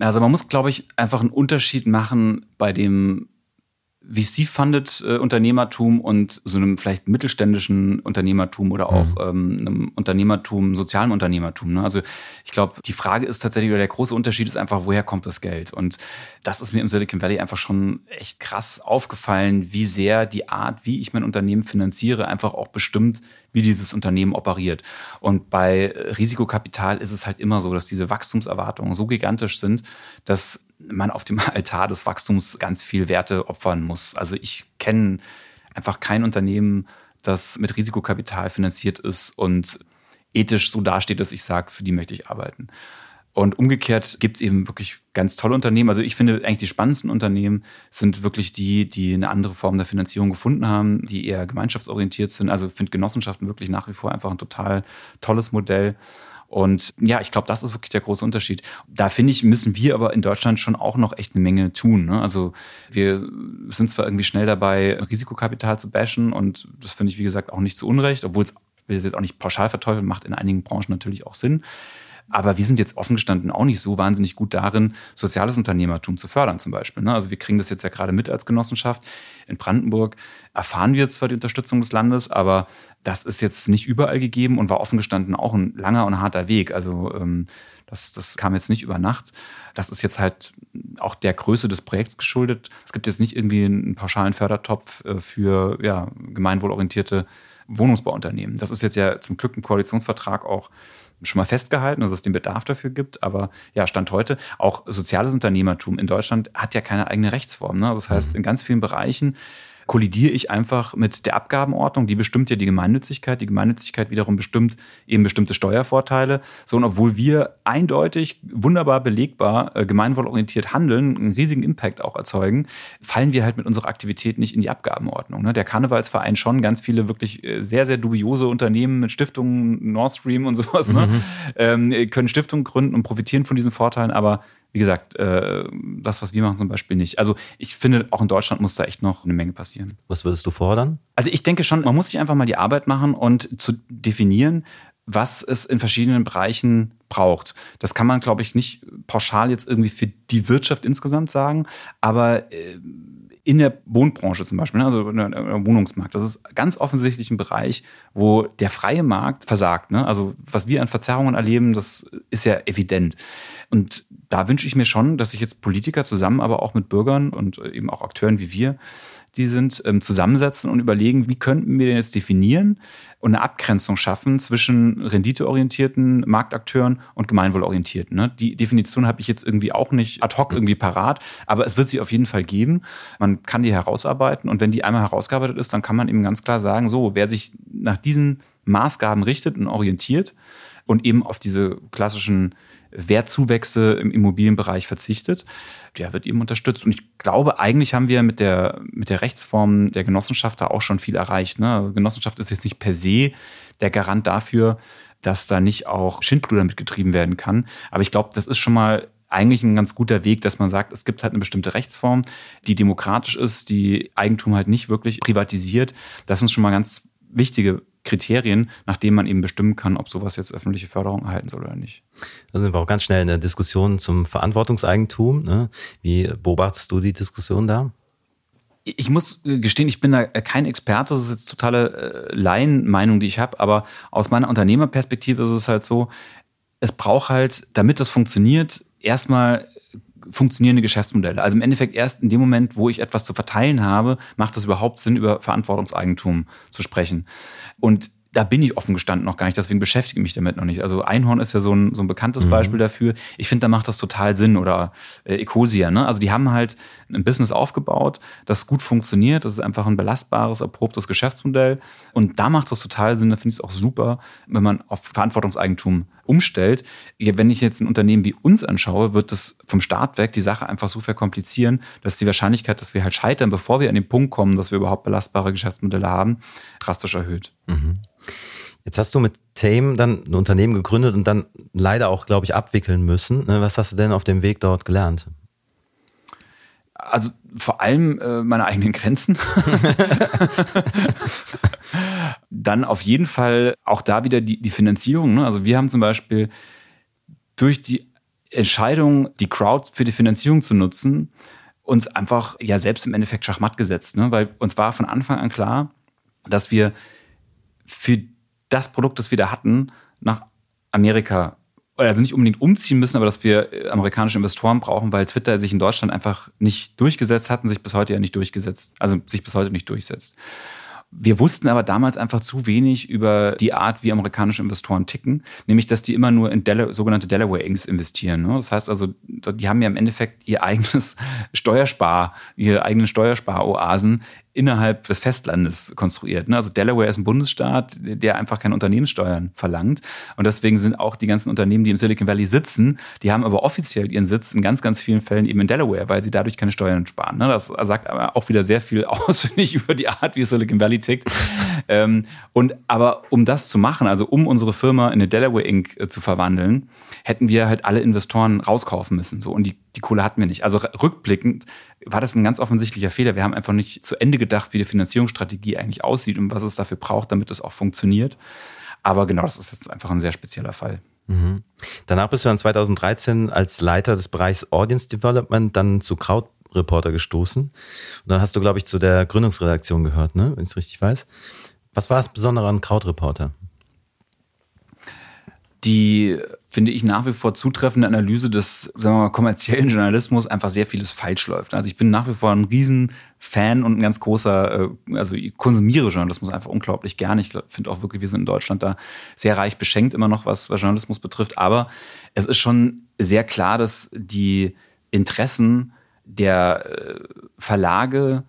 Also man muss, glaube ich, einfach einen Unterschied machen bei dem VC-funded äh, Unternehmertum und so einem vielleicht mittelständischen Unternehmertum oder auch mhm. ähm, einem Unternehmertum, sozialen Unternehmertum. Ne? Also ich glaube, die Frage ist tatsächlich, oder der große Unterschied ist einfach, woher kommt das Geld? Und das ist mir im Silicon Valley einfach schon echt krass aufgefallen, wie sehr die Art, wie ich mein Unternehmen finanziere, einfach auch bestimmt, wie dieses Unternehmen operiert. Und bei Risikokapital ist es halt immer so, dass diese Wachstumserwartungen so gigantisch sind, dass man auf dem Altar des Wachstums ganz viel Werte opfern muss. Also ich kenne einfach kein Unternehmen, das mit Risikokapital finanziert ist und ethisch so dasteht, dass ich sage, für die möchte ich arbeiten. Und umgekehrt gibt es eben wirklich ganz tolle Unternehmen. Also ich finde eigentlich die spannendsten Unternehmen sind wirklich die, die eine andere Form der Finanzierung gefunden haben, die eher gemeinschaftsorientiert sind. Also ich finde Genossenschaften wirklich nach wie vor einfach ein total tolles Modell. Und ja, ich glaube, das ist wirklich der große Unterschied. Da finde ich, müssen wir aber in Deutschland schon auch noch echt eine Menge tun. Ne? Also wir sind zwar irgendwie schnell dabei, Risikokapital zu bashen und das finde ich, wie gesagt, auch nicht zu Unrecht, obwohl es, will es jetzt auch nicht pauschal verteufeln, macht in einigen Branchen natürlich auch Sinn. Aber wir sind jetzt offen gestanden auch nicht so wahnsinnig gut darin, soziales Unternehmertum zu fördern zum Beispiel. Ne? Also wir kriegen das jetzt ja gerade mit als Genossenschaft. In Brandenburg erfahren wir zwar die Unterstützung des Landes, aber das ist jetzt nicht überall gegeben und war offen gestanden auch ein langer und harter Weg. Also ähm, das, das kam jetzt nicht über Nacht. Das ist jetzt halt auch der Größe des Projekts geschuldet. Es gibt jetzt nicht irgendwie einen pauschalen Fördertopf äh, für ja, gemeinwohlorientierte Wohnungsbauunternehmen. Das ist jetzt ja zum Glück ein Koalitionsvertrag auch schon mal festgehalten, dass es den Bedarf dafür gibt. Aber ja, Stand heute, auch soziales Unternehmertum in Deutschland hat ja keine eigene Rechtsform. Ne? Das heißt, mhm. in ganz vielen Bereichen kollidiere ich einfach mit der Abgabenordnung. Die bestimmt ja die Gemeinnützigkeit. Die Gemeinnützigkeit wiederum bestimmt eben bestimmte Steuervorteile. So, und obwohl wir eindeutig, wunderbar belegbar, äh, gemeinwohlorientiert handeln, einen riesigen Impact auch erzeugen, fallen wir halt mit unserer Aktivität nicht in die Abgabenordnung. Ne? Der Karnevalsverein schon, ganz viele wirklich äh, sehr, sehr dubiose Unternehmen mit Stiftungen, Nord Stream und sowas, ne? mhm. ne? können Stiftungen gründen und profitieren von diesen Vorteilen, aber wie gesagt, äh, das, was wir machen zum Beispiel nicht. Also ich finde, auch in Deutschland muss da echt noch eine Menge passieren. Was würdest du fordern? Also ich denke schon, man muss sich einfach mal die Arbeit machen und zu definieren, was es in verschiedenen Bereichen braucht. Das kann man, glaube ich, nicht pauschal jetzt irgendwie für die Wirtschaft insgesamt sagen, aber äh, in der Wohnbranche zum Beispiel, ne, also im Wohnungsmarkt, das ist ganz offensichtlich ein Bereich, wo der freie Markt versagt. Ne? Also was wir an Verzerrungen erleben, das ist ja evident. Und da wünsche ich mir schon, dass sich jetzt Politiker zusammen, aber auch mit Bürgern und eben auch Akteuren wie wir, die sind, ähm, zusammensetzen und überlegen, wie könnten wir denn jetzt definieren und eine Abgrenzung schaffen zwischen renditeorientierten Marktakteuren und gemeinwohlorientierten. Ne? Die Definition habe ich jetzt irgendwie auch nicht ad hoc irgendwie parat, aber es wird sie auf jeden Fall geben. Man kann die herausarbeiten und wenn die einmal herausgearbeitet ist, dann kann man eben ganz klar sagen, so, wer sich nach diesen Maßgaben richtet und orientiert und eben auf diese klassischen Wertzuwächse im Immobilienbereich verzichtet, der wird eben unterstützt. Und ich glaube, eigentlich haben wir mit der, mit der Rechtsform der Genossenschaft da auch schon viel erreicht. Ne? Also Genossenschaft ist jetzt nicht per se der Garant dafür, dass da nicht auch Schindluder mitgetrieben werden kann. Aber ich glaube, das ist schon mal eigentlich ein ganz guter Weg, dass man sagt, es gibt halt eine bestimmte Rechtsform, die demokratisch ist, die Eigentum halt nicht wirklich privatisiert. Das sind schon mal ganz wichtige Kriterien, nach denen man eben bestimmen kann, ob sowas jetzt öffentliche Förderung erhalten soll oder nicht. Da sind wir auch ganz schnell in der Diskussion zum Verantwortungseigentum. Ne? Wie beobachtest du die Diskussion da? ich muss äh, gestehen, ich bin da kein Experte, das ist jetzt totale äh, Laienmeinung, die ich habe, aber aus meiner Unternehmerperspektive ist es halt so, es braucht halt, damit das funktioniert, erstmal funktionierende Geschäftsmodelle. Also im Endeffekt erst in dem Moment, wo ich etwas zu verteilen habe, macht es überhaupt Sinn, über Verantwortungseigentum zu sprechen. Und da bin ich offen gestanden noch gar nicht, deswegen beschäftige ich mich damit noch nicht. Also Einhorn ist ja so ein, so ein bekanntes mhm. Beispiel dafür. Ich finde, da macht das total Sinn oder äh, Ecosia. Ne? Also die haben halt ein Business aufgebaut, das gut funktioniert. Das ist einfach ein belastbares, erprobtes Geschäftsmodell. Und da macht das total Sinn. Da finde ich es auch super, wenn man auf Verantwortungseigentum umstellt. Wenn ich jetzt ein Unternehmen wie uns anschaue, wird das vom Start weg die Sache einfach so verkomplizieren, dass die Wahrscheinlichkeit, dass wir halt scheitern, bevor wir an den Punkt kommen, dass wir überhaupt belastbare Geschäftsmodelle haben, drastisch erhöht. Mhm. Jetzt hast du mit Tame dann ein Unternehmen gegründet und dann leider auch, glaube ich, abwickeln müssen. Ne, was hast du denn auf dem Weg dort gelernt? Also vor allem äh, meine eigenen Grenzen. Dann auf jeden Fall auch da wieder die, die Finanzierung. Ne? Also wir haben zum Beispiel durch die Entscheidung, die Crowd für die Finanzierung zu nutzen, uns einfach ja selbst im Endeffekt Schachmatt gesetzt. Ne? Weil uns war von Anfang an klar, dass wir für das Produkt, das wir da hatten, nach Amerika also nicht unbedingt umziehen müssen, aber dass wir äh, amerikanische Investoren brauchen, weil Twitter sich in Deutschland einfach nicht durchgesetzt hat und sich bis heute ja nicht durchgesetzt, also sich bis heute nicht durchsetzt. Wir wussten aber damals einfach zu wenig über die Art, wie amerikanische Investoren ticken, nämlich dass die immer nur in Del sogenannte Delaware Inks investieren. Ne? Das heißt also, die haben ja im Endeffekt ihr eigenes Steuerspar, ihre eigenen Steuersparoasen innerhalb des Festlandes konstruiert. Ne? Also Delaware ist ein Bundesstaat, der einfach keine Unternehmenssteuern verlangt. Und deswegen sind auch die ganzen Unternehmen, die im Silicon Valley sitzen, die haben aber offiziell ihren Sitz in ganz, ganz vielen Fällen eben in Delaware, weil sie dadurch keine Steuern sparen. Ne? Das sagt aber auch wieder sehr viel aus, finde ich, über die Art, wie Silicon Valley tickt. ähm, und aber um das zu machen, also um unsere Firma in eine Delaware Inc. Äh, zu verwandeln, hätten wir halt alle Investoren rauskaufen müssen. So. Und die, die Kohle hatten wir nicht. Also rückblickend war das ein ganz offensichtlicher Fehler. Wir haben einfach nicht zu Ende gedacht, wie die Finanzierungsstrategie eigentlich aussieht und was es dafür braucht, damit es auch funktioniert. Aber genau, das ist jetzt einfach ein sehr spezieller Fall. Mhm. Danach bist du dann 2013 als Leiter des Bereichs Audience Development dann zu Krautreporter gestoßen. Und dann hast du, glaube ich, zu der Gründungsredaktion gehört, ne? wenn ich es richtig weiß. Was war das Besondere an Krautreporter? Die, finde ich, nach wie vor zutreffende Analyse des, sagen wir mal, kommerziellen Journalismus einfach sehr vieles falsch läuft. Also ich bin nach wie vor ein Riesenfan und ein ganz großer, äh, also ich konsumiere Journalismus einfach unglaublich gerne. Ich finde auch wirklich, wir sind in Deutschland da sehr reich beschenkt immer noch, was, was Journalismus betrifft. Aber es ist schon sehr klar, dass die Interessen der äh, Verlage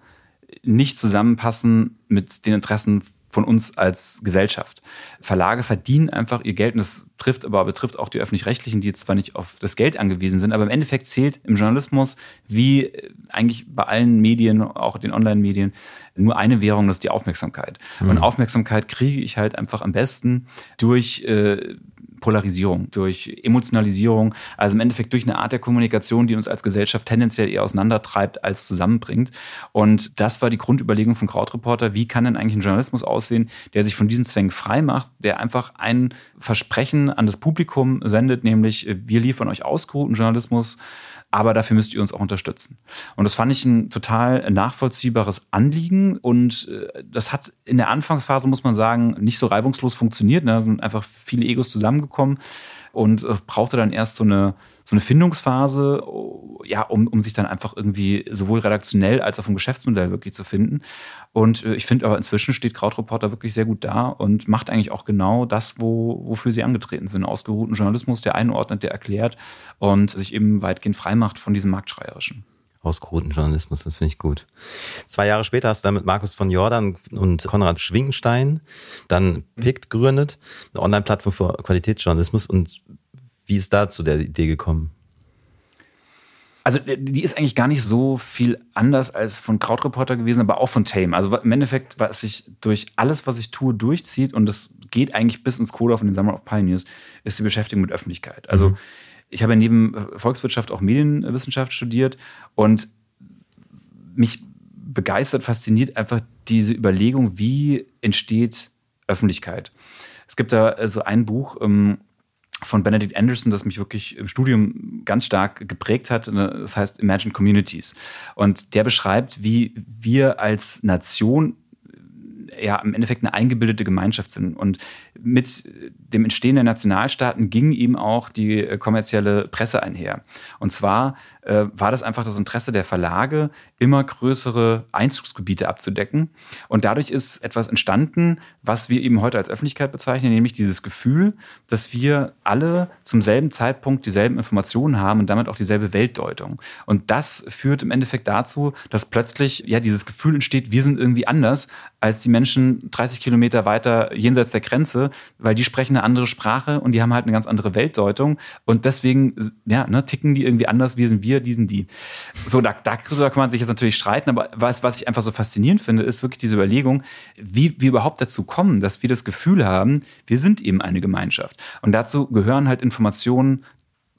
nicht zusammenpassen mit den Interessen von uns als Gesellschaft. Verlage verdienen einfach ihr Geld und das trifft aber betrifft auch die öffentlich-rechtlichen, die jetzt zwar nicht auf das Geld angewiesen sind, aber im Endeffekt zählt im Journalismus wie äh, eigentlich bei allen Medien, auch den Online-Medien, nur eine Währung, das ist die Aufmerksamkeit. Mhm. Und Aufmerksamkeit kriege ich halt einfach am besten durch äh, Polarisierung, durch Emotionalisierung, also im Endeffekt durch eine Art der Kommunikation, die uns als Gesellschaft tendenziell eher auseinandertreibt als zusammenbringt. Und das war die Grundüberlegung von Krautreporter, wie kann denn eigentlich ein Journalismus aussehen, der sich von diesen Zwängen frei macht, der einfach ein Versprechen an das Publikum sendet, nämlich wir liefern euch ausgeruhten Journalismus, aber dafür müsst ihr uns auch unterstützen. Und das fand ich ein total nachvollziehbares Anliegen und äh, das hat in der Anfangsphase, muss man sagen, nicht so reibungslos funktioniert. Ne? Da sind einfach viele Egos zusammengekommen und äh, brauchte dann erst so eine so eine Findungsphase, ja, um, um sich dann einfach irgendwie sowohl redaktionell als auch vom Geschäftsmodell wirklich zu finden. Und äh, ich finde aber inzwischen steht Krautreporter wirklich sehr gut da und macht eigentlich auch genau das, wo, wofür sie angetreten sind. Ausgeruhten Journalismus, der einordnet, der erklärt und sich eben weitgehend freimacht von diesem Marktschreierischen ausgeruhten Journalismus, das finde ich gut. Zwei Jahre später hast du dann mit Markus von Jordan und Konrad Schwingenstein dann PICT gegründet, eine Online-Plattform für Qualitätsjournalismus. Und wie ist da zu der Idee gekommen? Also die ist eigentlich gar nicht so viel anders als von Krautreporter gewesen, aber auch von Tame. Also im Endeffekt, was sich durch alles, was ich tue, durchzieht und das geht eigentlich bis ins Coda von den Summer of Pioneers, ist die Beschäftigung mit Öffentlichkeit. Also mhm. ich habe neben Volkswirtschaft auch Medienwissenschaft studiert und mich begeistert, fasziniert einfach diese Überlegung, wie entsteht Öffentlichkeit. Es gibt da so ein Buch, ähm, von Benedict Anderson, das mich wirklich im Studium ganz stark geprägt hat. Das heißt Imagine Communities. Und der beschreibt, wie wir als Nation ja im Endeffekt eine eingebildete Gemeinschaft sind. Und mit dem Entstehen der Nationalstaaten ging ihm auch die kommerzielle Presse einher. Und zwar äh, war das einfach das Interesse der Verlage, immer größere Einzugsgebiete abzudecken. Und dadurch ist etwas entstanden, was wir eben heute als Öffentlichkeit bezeichnen, nämlich dieses Gefühl, dass wir alle zum selben Zeitpunkt dieselben Informationen haben und damit auch dieselbe Weltdeutung. Und das führt im Endeffekt dazu, dass plötzlich ja dieses Gefühl entsteht, wir sind irgendwie anders als die Menschen 30 Kilometer weiter jenseits der Grenze, weil die sprechen eine andere Sprache und die haben halt eine ganz andere Weltdeutung. Und deswegen ja, ne, ticken die irgendwie anders, wir sind wir wir, diesen die. So, da, darüber kann man sich jetzt natürlich streiten, aber was, was ich einfach so faszinierend finde, ist wirklich diese Überlegung, wie wir überhaupt dazu kommen, dass wir das Gefühl haben, wir sind eben eine Gemeinschaft. Und dazu gehören halt Informationen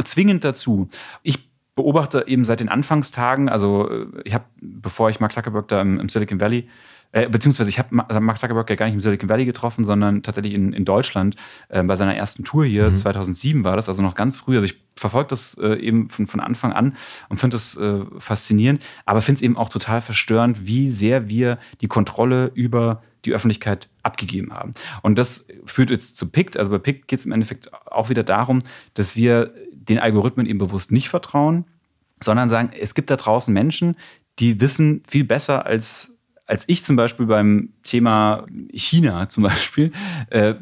zwingend dazu. Ich beobachte eben seit den Anfangstagen, also äh, ich habe, bevor ich Mark Zuckerberg da im, im Silicon Valley äh, beziehungsweise ich habe also Mark Zuckerberg ja gar nicht im Silicon Valley getroffen, sondern tatsächlich in, in Deutschland äh, bei seiner ersten Tour hier, mhm. 2007 war das, also noch ganz früh. Also ich verfolge das äh, eben von, von Anfang an und finde das äh, faszinierend, aber finde es eben auch total verstörend, wie sehr wir die Kontrolle über die Öffentlichkeit abgegeben haben. Und das führt jetzt zu PICT. Also bei PICT geht es im Endeffekt auch wieder darum, dass wir den Algorithmen eben bewusst nicht vertrauen, sondern sagen, es gibt da draußen Menschen, die wissen viel besser als als ich zum Beispiel beim Thema China zum Beispiel, äh,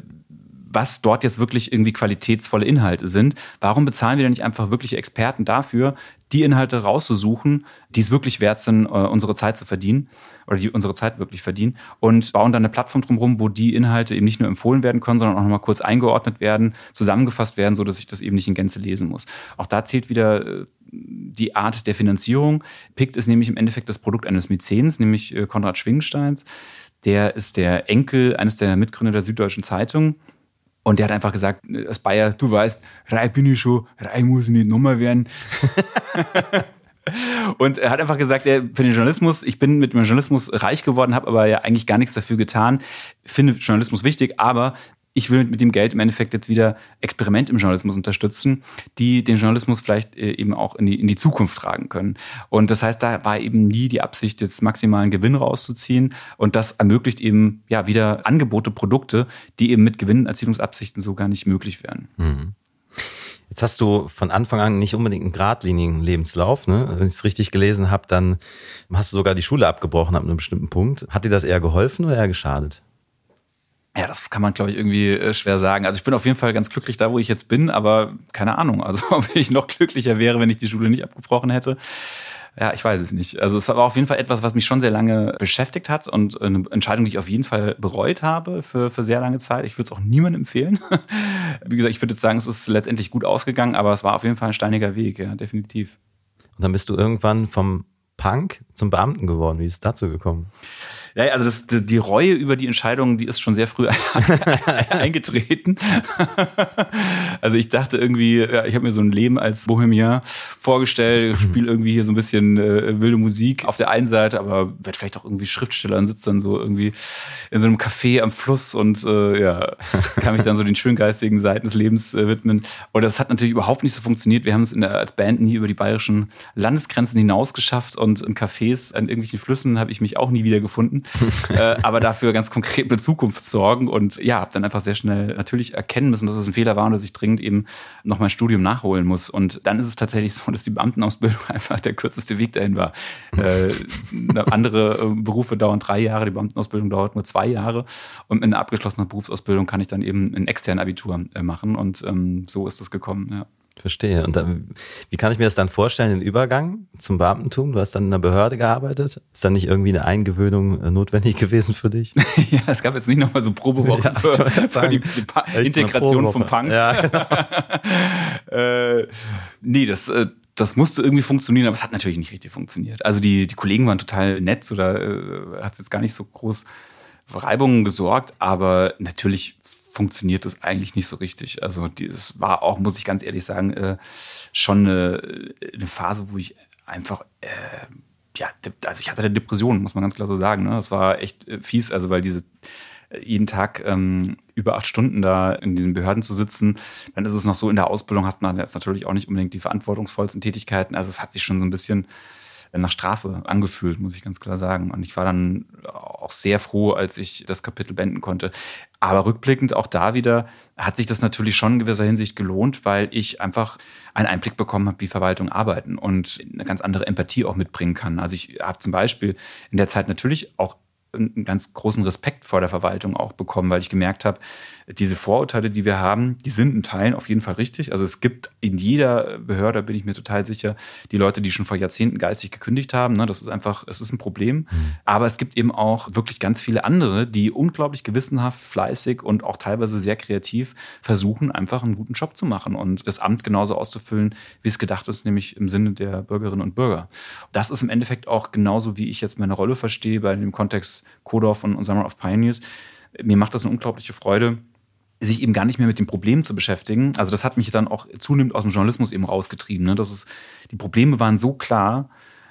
was dort jetzt wirklich irgendwie qualitätsvolle Inhalte sind. Warum bezahlen wir denn nicht einfach wirkliche Experten dafür, die Inhalte rauszusuchen, die es wirklich wert sind, äh, unsere Zeit zu verdienen oder die unsere Zeit wirklich verdienen und bauen dann eine Plattform drumherum, wo die Inhalte eben nicht nur empfohlen werden können, sondern auch nochmal kurz eingeordnet werden, zusammengefasst werden, so dass ich das eben nicht in Gänze lesen muss. Auch da zählt wieder äh, die Art der Finanzierung. PICT ist nämlich im Endeffekt das Produkt eines Mäzens, nämlich äh, Konrad Schwingensteins. Der ist der Enkel eines der Mitgründer der Süddeutschen Zeitung. Und der hat einfach gesagt, äh, als Bayer, du weißt, Rei bin ich schon, Rei muss nicht nochmal werden. Und er hat einfach gesagt, er, für den Journalismus, ich bin mit dem Journalismus reich geworden, habe aber ja eigentlich gar nichts dafür getan, finde Journalismus wichtig, aber ich will mit dem Geld im Endeffekt jetzt wieder Experiment im Journalismus unterstützen, die den Journalismus vielleicht äh, eben auch in die, in die Zukunft tragen können. Und das heißt, da war eben nie die Absicht, jetzt maximalen Gewinn rauszuziehen. Und das ermöglicht eben ja wieder Angebote, Produkte, die eben mit Gewinnerzielungsabsichten so gar nicht möglich wären. Mhm. Jetzt hast du von Anfang an nicht unbedingt einen geradlinigen Lebenslauf. Ne? Wenn ich es richtig gelesen habe, dann hast du sogar die Schule abgebrochen ab einem bestimmten Punkt. Hat dir das eher geholfen oder eher geschadet? Ja, das kann man, glaube ich, irgendwie äh, schwer sagen. Also ich bin auf jeden Fall ganz glücklich da, wo ich jetzt bin, aber keine Ahnung. Also ob ich noch glücklicher wäre, wenn ich die Schule nicht abgebrochen hätte. Ja, ich weiß es nicht. Also es war auf jeden Fall etwas, was mich schon sehr lange beschäftigt hat und eine Entscheidung, die ich auf jeden Fall bereut habe für, für sehr lange Zeit. Ich würde es auch niemandem empfehlen. Wie gesagt, ich würde jetzt sagen, es ist letztendlich gut ausgegangen, aber es war auf jeden Fall ein steiniger Weg, ja, definitiv. Und dann bist du irgendwann vom Punk zum Beamten geworden. Wie ist es dazu gekommen? Ja, also das, die Reue über die Entscheidung, die ist schon sehr früh eingetreten. also ich dachte irgendwie, ja, ich habe mir so ein Leben als Bohemian vorgestellt, spiele irgendwie hier so ein bisschen äh, wilde Musik auf der einen Seite, aber werde vielleicht auch irgendwie Schriftsteller und sitze dann so irgendwie in so einem Café am Fluss und äh, ja, kann mich dann so den schöngeistigen Seiten des Lebens äh, widmen. Und das hat natürlich überhaupt nicht so funktioniert. Wir haben es in der, als Band nie über die bayerischen Landesgrenzen hinaus geschafft und in Cafés an irgendwelchen Flüssen habe ich mich auch nie wieder gefunden. äh, aber dafür ganz konkret mit Zukunft sorgen. Und ja, habe dann einfach sehr schnell natürlich erkennen müssen, dass es ein Fehler war und dass ich dringend eben noch mein Studium nachholen muss. Und dann ist es tatsächlich so, dass die Beamtenausbildung einfach der kürzeste Weg dahin war. Äh, andere äh, Berufe dauern drei Jahre, die Beamtenausbildung dauert nur zwei Jahre. Und mit einer abgeschlossenen Berufsausbildung kann ich dann eben ein externes Abitur äh, machen. Und ähm, so ist es gekommen, ja. Verstehe. Und dann, wie kann ich mir das dann vorstellen, den Übergang zum Beamtentum? Du hast dann in einer Behörde gearbeitet. Ist dann nicht irgendwie eine Eingewöhnung äh, notwendig gewesen für dich? ja, es gab jetzt nicht nochmal so Probewochen ja, für, für, die, die Integration von Punks. Ja, genau. äh, nee, das, äh, das musste irgendwie funktionieren, aber es hat natürlich nicht richtig funktioniert. Also die, die Kollegen waren total nett oder äh, hat jetzt gar nicht so groß für Reibungen gesorgt, aber natürlich funktioniert das eigentlich nicht so richtig. Also es war auch, muss ich ganz ehrlich sagen, äh, schon eine, eine, Phase, wo ich einfach, äh, ja, also ich hatte eine Depression, muss man ganz klar so sagen. Ne? Das war echt äh, fies, also weil diese äh, jeden Tag ähm, über acht Stunden da in diesen Behörden zu sitzen, dann ist es noch so, in der Ausbildung hat man jetzt natürlich auch nicht unbedingt die verantwortungsvollsten Tätigkeiten. Also es hat sich schon so ein bisschen nach Strafe angefühlt, muss ich ganz klar sagen. Und ich war dann auch sehr froh, als ich das Kapitel beenden konnte. Aber rückblickend auch da wieder hat sich das natürlich schon in gewisser Hinsicht gelohnt, weil ich einfach einen Einblick bekommen habe, wie Verwaltung arbeiten und eine ganz andere Empathie auch mitbringen kann. Also ich habe zum Beispiel in der Zeit natürlich auch einen ganz großen Respekt vor der Verwaltung auch bekommen, weil ich gemerkt habe, diese Vorurteile, die wir haben, die sind in Teilen auf jeden Fall richtig. Also es gibt in jeder Behörde, bin ich mir total sicher, die Leute, die schon vor Jahrzehnten geistig gekündigt haben. Ne? Das ist einfach, es ist ein Problem. Mhm. Aber es gibt eben auch wirklich ganz viele andere, die unglaublich gewissenhaft, fleißig und auch teilweise sehr kreativ versuchen, einfach einen guten Job zu machen und das Amt genauso auszufüllen, wie es gedacht ist, nämlich im Sinne der Bürgerinnen und Bürger. Das ist im Endeffekt auch genauso, wie ich jetzt meine Rolle verstehe bei dem Kontext Kodorf und Summer of Pioneers. Mir macht das eine unglaubliche Freude, sich eben gar nicht mehr mit dem Problem zu beschäftigen. Also das hat mich dann auch zunehmend aus dem Journalismus eben rausgetrieben. Ne? Das ist, die Probleme waren so klar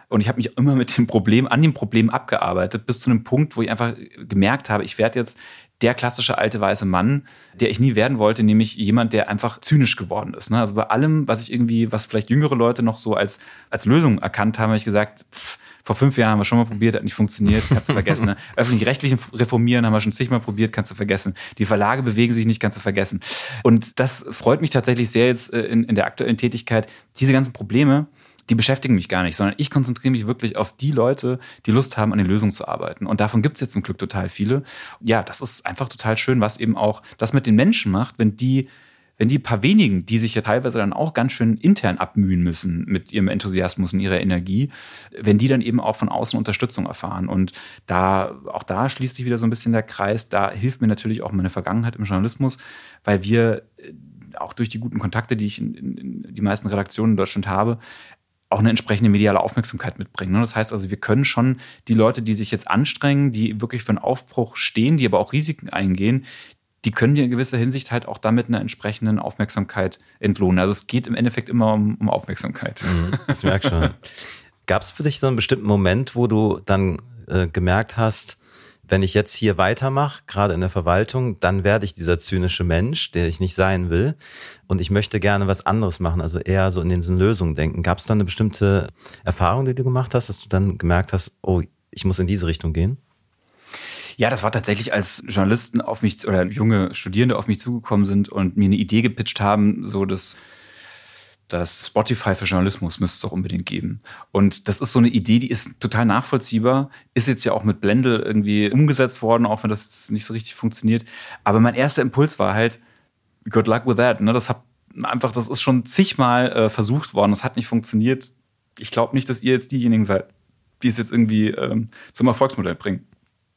und ich habe mich immer mit dem Problem, an dem Problem abgearbeitet, bis zu einem Punkt, wo ich einfach gemerkt habe, ich werde jetzt der klassische alte weiße Mann, der ich nie werden wollte, nämlich jemand, der einfach zynisch geworden ist. Ne? Also bei allem, was ich irgendwie, was vielleicht jüngere Leute noch so als, als Lösung erkannt haben, habe ich gesagt, pff, vor fünf Jahren haben wir schon mal probiert, hat nicht funktioniert, kannst du vergessen. Ne? Öffentlich-rechtlichen Reformieren haben wir schon zigmal probiert, kannst du vergessen. Die Verlage bewegen sich nicht, kannst du vergessen. Und das freut mich tatsächlich sehr jetzt äh, in, in der aktuellen Tätigkeit. Diese ganzen Probleme, die beschäftigen mich gar nicht, sondern ich konzentriere mich wirklich auf die Leute, die Lust haben, an den Lösungen zu arbeiten. Und davon gibt es jetzt zum Glück total viele. Ja, das ist einfach total schön, was eben auch das mit den Menschen macht, wenn die wenn die paar wenigen, die sich ja teilweise dann auch ganz schön intern abmühen müssen mit ihrem Enthusiasmus und ihrer Energie, wenn die dann eben auch von außen Unterstützung erfahren. Und da, auch da schließt sich wieder so ein bisschen der Kreis. Da hilft mir natürlich auch meine Vergangenheit im Journalismus, weil wir äh, auch durch die guten Kontakte, die ich in, in, die meisten Redaktionen in Deutschland habe, auch eine entsprechende mediale Aufmerksamkeit mitbringen. Ne? Das heißt also, wir können schon die Leute, die sich jetzt anstrengen, die wirklich für einen Aufbruch stehen, die aber auch Risiken eingehen, die können dir in gewisser Hinsicht halt auch damit eine entsprechende Aufmerksamkeit entlohnen. Also es geht im Endeffekt immer um, um Aufmerksamkeit. Mhm, ich merke schon. Gab es für dich so einen bestimmten Moment, wo du dann äh, gemerkt hast, wenn ich jetzt hier weitermache, gerade in der Verwaltung, dann werde ich dieser zynische Mensch, der ich nicht sein will. Und ich möchte gerne was anderes machen, also eher so in den Sinn Lösungen denken. Gab es dann eine bestimmte Erfahrung, die du gemacht hast, dass du dann gemerkt hast, oh, ich muss in diese Richtung gehen? Ja, das war tatsächlich, als Journalisten auf mich oder junge Studierende auf mich zugekommen sind und mir eine Idee gepitcht haben, so dass das Spotify für Journalismus müsste es doch unbedingt geben. Und das ist so eine Idee, die ist total nachvollziehbar, ist jetzt ja auch mit Blendel irgendwie umgesetzt worden, auch wenn das nicht so richtig funktioniert. Aber mein erster Impuls war halt, good luck with that. Ne? Das hat einfach, das ist schon zigmal äh, versucht worden, das hat nicht funktioniert. Ich glaube nicht, dass ihr jetzt diejenigen seid, die es jetzt irgendwie ähm, zum Erfolgsmodell bringen.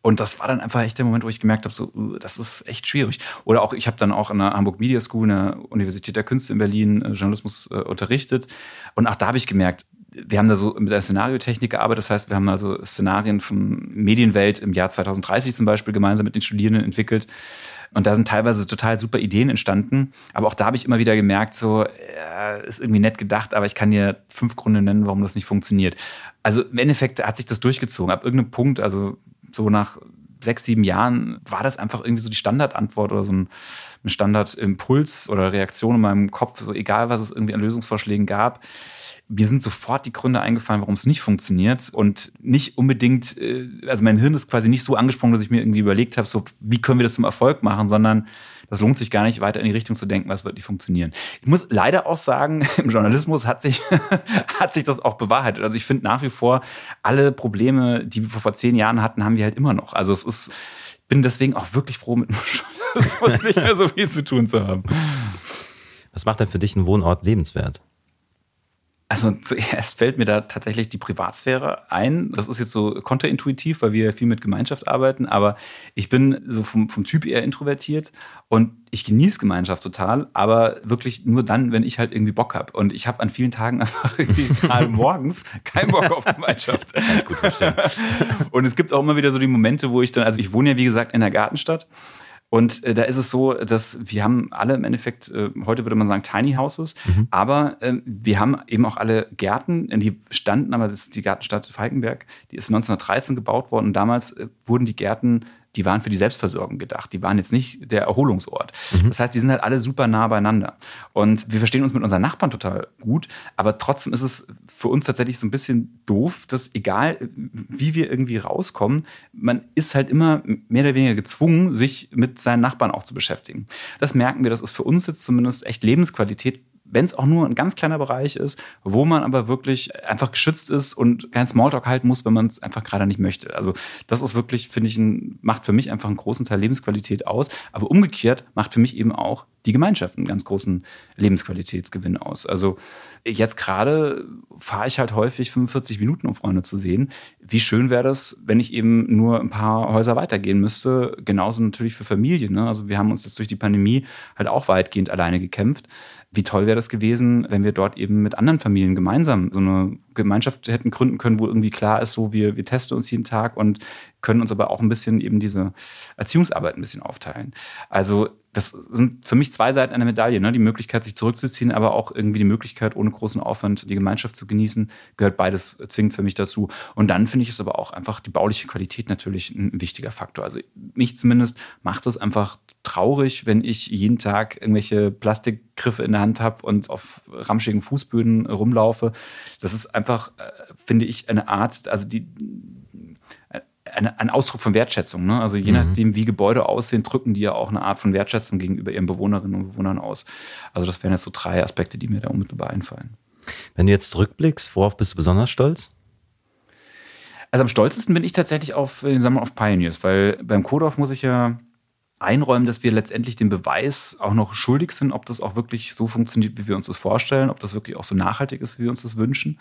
Und das war dann einfach echt der Moment, wo ich gemerkt habe, so, uh, das ist echt schwierig. Oder auch, ich habe dann auch an der Hamburg Media School, einer Universität der Künste in Berlin, äh, Journalismus äh, unterrichtet. Und auch da habe ich gemerkt, wir haben da so mit der Szenariotechnik gearbeitet. Das heißt, wir haben also Szenarien von Medienwelt im Jahr 2030 zum Beispiel gemeinsam mit den Studierenden entwickelt. Und da sind teilweise total super Ideen entstanden. Aber auch da habe ich immer wieder gemerkt, so, ja, ist irgendwie nett gedacht, aber ich kann dir fünf Gründe nennen, warum das nicht funktioniert. Also im Endeffekt hat sich das durchgezogen. Ab irgendeinem Punkt, also so nach sechs, sieben Jahren war das einfach irgendwie so die Standardantwort oder so ein, ein Standardimpuls oder Reaktion in meinem Kopf, so egal was es irgendwie an Lösungsvorschlägen gab. Mir sind sofort die Gründe eingefallen, warum es nicht funktioniert und nicht unbedingt, äh, also mein Hirn ist quasi nicht so angesprungen, dass ich mir irgendwie überlegt habe, so wie können wir das zum Erfolg machen, sondern das lohnt sich gar nicht, weiter in die Richtung zu denken, was wird nicht funktionieren. Ich muss leider auch sagen, im Journalismus hat sich, hat sich das auch bewahrheitet. Also ich finde nach wie vor, alle Probleme, die wir vor zehn Jahren hatten, haben wir halt immer noch. Also es ist, bin deswegen auch wirklich froh, mit dem Journalismus nicht mehr so viel zu tun zu haben. Was macht denn für dich einen Wohnort lebenswert? Also zuerst fällt mir da tatsächlich die Privatsphäre ein. Das ist jetzt so konterintuitiv, weil wir viel mit Gemeinschaft arbeiten. Aber ich bin so vom, vom Typ eher introvertiert und ich genieße Gemeinschaft total, aber wirklich nur dann, wenn ich halt irgendwie Bock habe. Und ich habe an vielen Tagen einfach gerade morgens keinen Bock auf Gemeinschaft. Kann ich gut verstehen. Und es gibt auch immer wieder so die Momente, wo ich dann, also ich wohne ja wie gesagt in der Gartenstadt und äh, da ist es so, dass wir haben alle im Endeffekt, äh, heute würde man sagen Tiny Houses, mhm. aber äh, wir haben eben auch alle Gärten, die standen, aber das ist die Gartenstadt Falkenberg, die ist 1913 gebaut worden und damals äh, wurden die Gärten die waren für die Selbstversorgung gedacht. Die waren jetzt nicht der Erholungsort. Mhm. Das heißt, die sind halt alle super nah beieinander. Und wir verstehen uns mit unseren Nachbarn total gut, aber trotzdem ist es für uns tatsächlich so ein bisschen doof, dass egal wie wir irgendwie rauskommen, man ist halt immer mehr oder weniger gezwungen, sich mit seinen Nachbarn auch zu beschäftigen. Das merken wir, das ist für uns jetzt zumindest echt Lebensqualität, wenn es auch nur ein ganz kleiner Bereich ist, wo man aber wirklich einfach geschützt ist und kein Smalltalk halten muss, wenn man es einfach gerade nicht möchte. Also das ist wirklich, finde ich, ein, macht für mich einfach einen großen Teil Lebensqualität aus. Aber umgekehrt macht für mich eben auch die Gemeinschaft einen ganz großen Lebensqualitätsgewinn aus. Also jetzt gerade fahre ich halt häufig 45 Minuten, um Freunde zu sehen. Wie schön wäre das, wenn ich eben nur ein paar Häuser weitergehen müsste. Genauso natürlich für Familien. Ne? Also wir haben uns jetzt durch die Pandemie halt auch weitgehend alleine gekämpft. Wie toll wäre das gewesen, wenn wir dort eben mit anderen Familien gemeinsam so eine Gemeinschaft hätten gründen können, wo irgendwie klar ist, so wir, wir testen uns jeden Tag und können uns aber auch ein bisschen eben diese Erziehungsarbeit ein bisschen aufteilen. Also das sind für mich zwei Seiten einer Medaille. Ne? Die Möglichkeit, sich zurückzuziehen, aber auch irgendwie die Möglichkeit, ohne großen Aufwand die Gemeinschaft zu genießen, gehört beides zwingend für mich dazu. Und dann finde ich es aber auch einfach die bauliche Qualität natürlich ein wichtiger Faktor. Also mich zumindest macht es einfach traurig, wenn ich jeden Tag irgendwelche Plastikgriffe in der Hand habe und auf ramschigen Fußböden rumlaufe. Das ist einfach, äh, finde ich, eine Art, also die eine, ein Ausdruck von Wertschätzung. Ne? Also je mhm. nachdem, wie Gebäude aussehen, drücken die ja auch eine Art von Wertschätzung gegenüber ihren Bewohnerinnen und Bewohnern aus. Also das wären jetzt so drei Aspekte, die mir da unmittelbar einfallen. Wenn du jetzt zurückblickst, worauf bist du besonders stolz? Also am stolzesten bin ich tatsächlich auf den Summer of Pioneers, weil beim Kodorf muss ich ja einräumen, dass wir letztendlich den Beweis auch noch schuldig sind, ob das auch wirklich so funktioniert, wie wir uns das vorstellen, ob das wirklich auch so nachhaltig ist, wie wir uns das wünschen.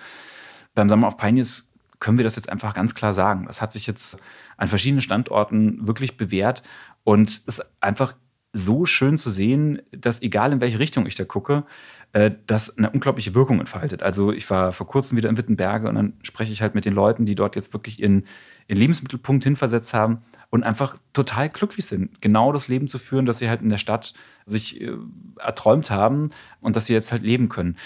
Beim Summer of Pioneers können wir das jetzt einfach ganz klar sagen. Das hat sich jetzt an verschiedenen Standorten wirklich bewährt und ist einfach so schön zu sehen, dass egal in welche Richtung ich da gucke, äh, das eine unglaubliche Wirkung entfaltet. Also ich war vor kurzem wieder in Wittenberge und dann spreche ich halt mit den Leuten, die dort jetzt wirklich ihren, ihren Lebensmittelpunkt hinversetzt haben und einfach total glücklich sind, genau das Leben zu führen, das sie halt in der Stadt sich äh, erträumt haben und das sie jetzt halt leben können.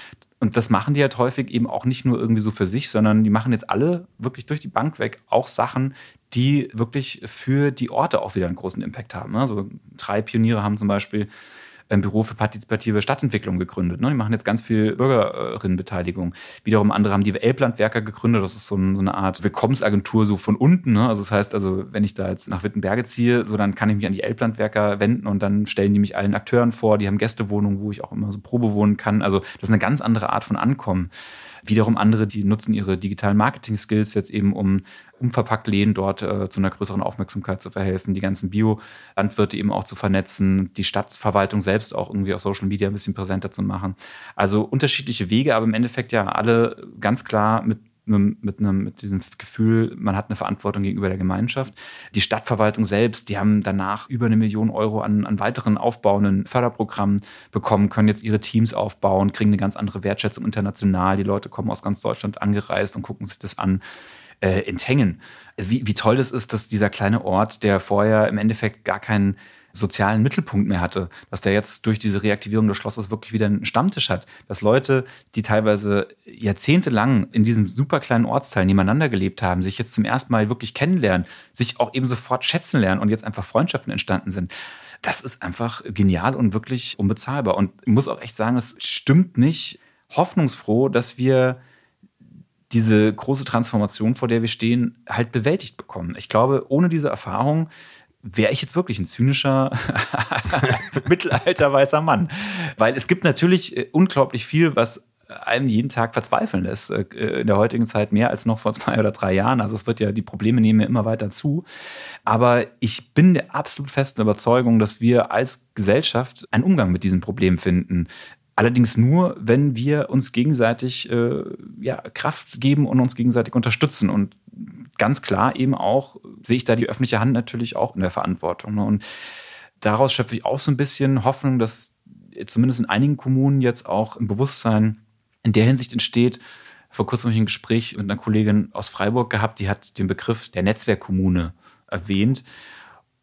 Und das machen die halt häufig eben auch nicht nur irgendwie so für sich, sondern die machen jetzt alle wirklich durch die Bank weg auch Sachen, die wirklich für die Orte auch wieder einen großen Impact haben. Also drei Pioniere haben zum Beispiel ein Büro für partizipative Stadtentwicklung gegründet. Ne? Die machen jetzt ganz viel Bürgerinnenbeteiligung. Wiederum andere haben die Elblandwerker gegründet. Das ist so, ein, so eine Art Willkommensagentur so von unten. Ne? Also das heißt, also wenn ich da jetzt nach Wittenberge ziehe, so dann kann ich mich an die Elblandwerker wenden und dann stellen die mich allen Akteuren vor. Die haben Gästewohnungen, wo ich auch immer so Probe wohnen kann. Also das ist eine ganz andere Art von Ankommen. Wiederum andere, die nutzen ihre digitalen Marketing-Skills jetzt eben, um unverpackt Läden dort äh, zu einer größeren Aufmerksamkeit zu verhelfen, die ganzen Bio-Landwirte eben auch zu vernetzen, die Stadtverwaltung selbst auch irgendwie auf Social Media ein bisschen präsenter zu machen. Also unterschiedliche Wege, aber im Endeffekt ja alle ganz klar mit mit, einem, mit diesem Gefühl, man hat eine Verantwortung gegenüber der Gemeinschaft. Die Stadtverwaltung selbst, die haben danach über eine Million Euro an, an weiteren aufbauenden Förderprogrammen bekommen, können jetzt ihre Teams aufbauen, kriegen eine ganz andere Wertschätzung international. Die Leute kommen aus ganz Deutschland angereist und gucken sich das an äh, in Tengen. Wie, wie toll das ist, dass dieser kleine Ort, der vorher im Endeffekt gar keinen sozialen Mittelpunkt mehr hatte, dass der jetzt durch diese Reaktivierung des Schlosses wirklich wieder einen Stammtisch hat, dass Leute, die teilweise jahrzehntelang in diesem super kleinen Ortsteil nebeneinander gelebt haben, sich jetzt zum ersten Mal wirklich kennenlernen, sich auch eben sofort schätzen lernen und jetzt einfach Freundschaften entstanden sind. Das ist einfach genial und wirklich unbezahlbar. Und ich muss auch echt sagen, es stimmt nicht hoffnungsfroh, dass wir diese große Transformation, vor der wir stehen, halt bewältigt bekommen. Ich glaube, ohne diese Erfahrung wäre ich jetzt wirklich ein zynischer mittelalter weißer Mann. Weil es gibt natürlich äh, unglaublich viel, was einem jeden Tag verzweifeln lässt. Äh, in der heutigen Zeit mehr als noch vor zwei oder drei Jahren. Also es wird ja, die Probleme nehmen ja immer weiter zu. Aber ich bin der absolut festen Überzeugung, dass wir als Gesellschaft einen Umgang mit diesen Problemen finden. Allerdings nur, wenn wir uns gegenseitig äh, ja, Kraft geben und uns gegenseitig unterstützen. Und ganz klar eben auch, sehe ich da die öffentliche Hand natürlich auch in der Verantwortung. Ne? Und daraus schöpfe ich auch so ein bisschen Hoffnung, dass zumindest in einigen Kommunen jetzt auch ein Bewusstsein in der Hinsicht entsteht. Vor kurzem habe ich ein Gespräch mit einer Kollegin aus Freiburg gehabt, die hat den Begriff der Netzwerkkommune erwähnt.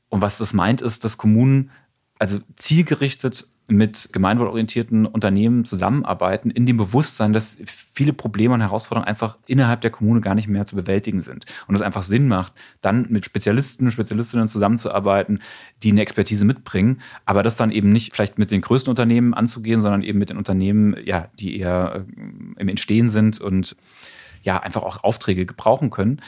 Und was das meint, ist, dass Kommunen also zielgerichtet mit gemeinwohlorientierten Unternehmen zusammenarbeiten, in dem Bewusstsein, dass viele Probleme und Herausforderungen einfach innerhalb der Kommune gar nicht mehr zu bewältigen sind. Und es einfach Sinn macht, dann mit Spezialisten, Spezialistinnen zusammenzuarbeiten, die eine Expertise mitbringen, aber das dann eben nicht vielleicht mit den größten Unternehmen anzugehen, sondern eben mit den Unternehmen, ja, die eher äh, im Entstehen sind und ja einfach auch Aufträge gebrauchen können.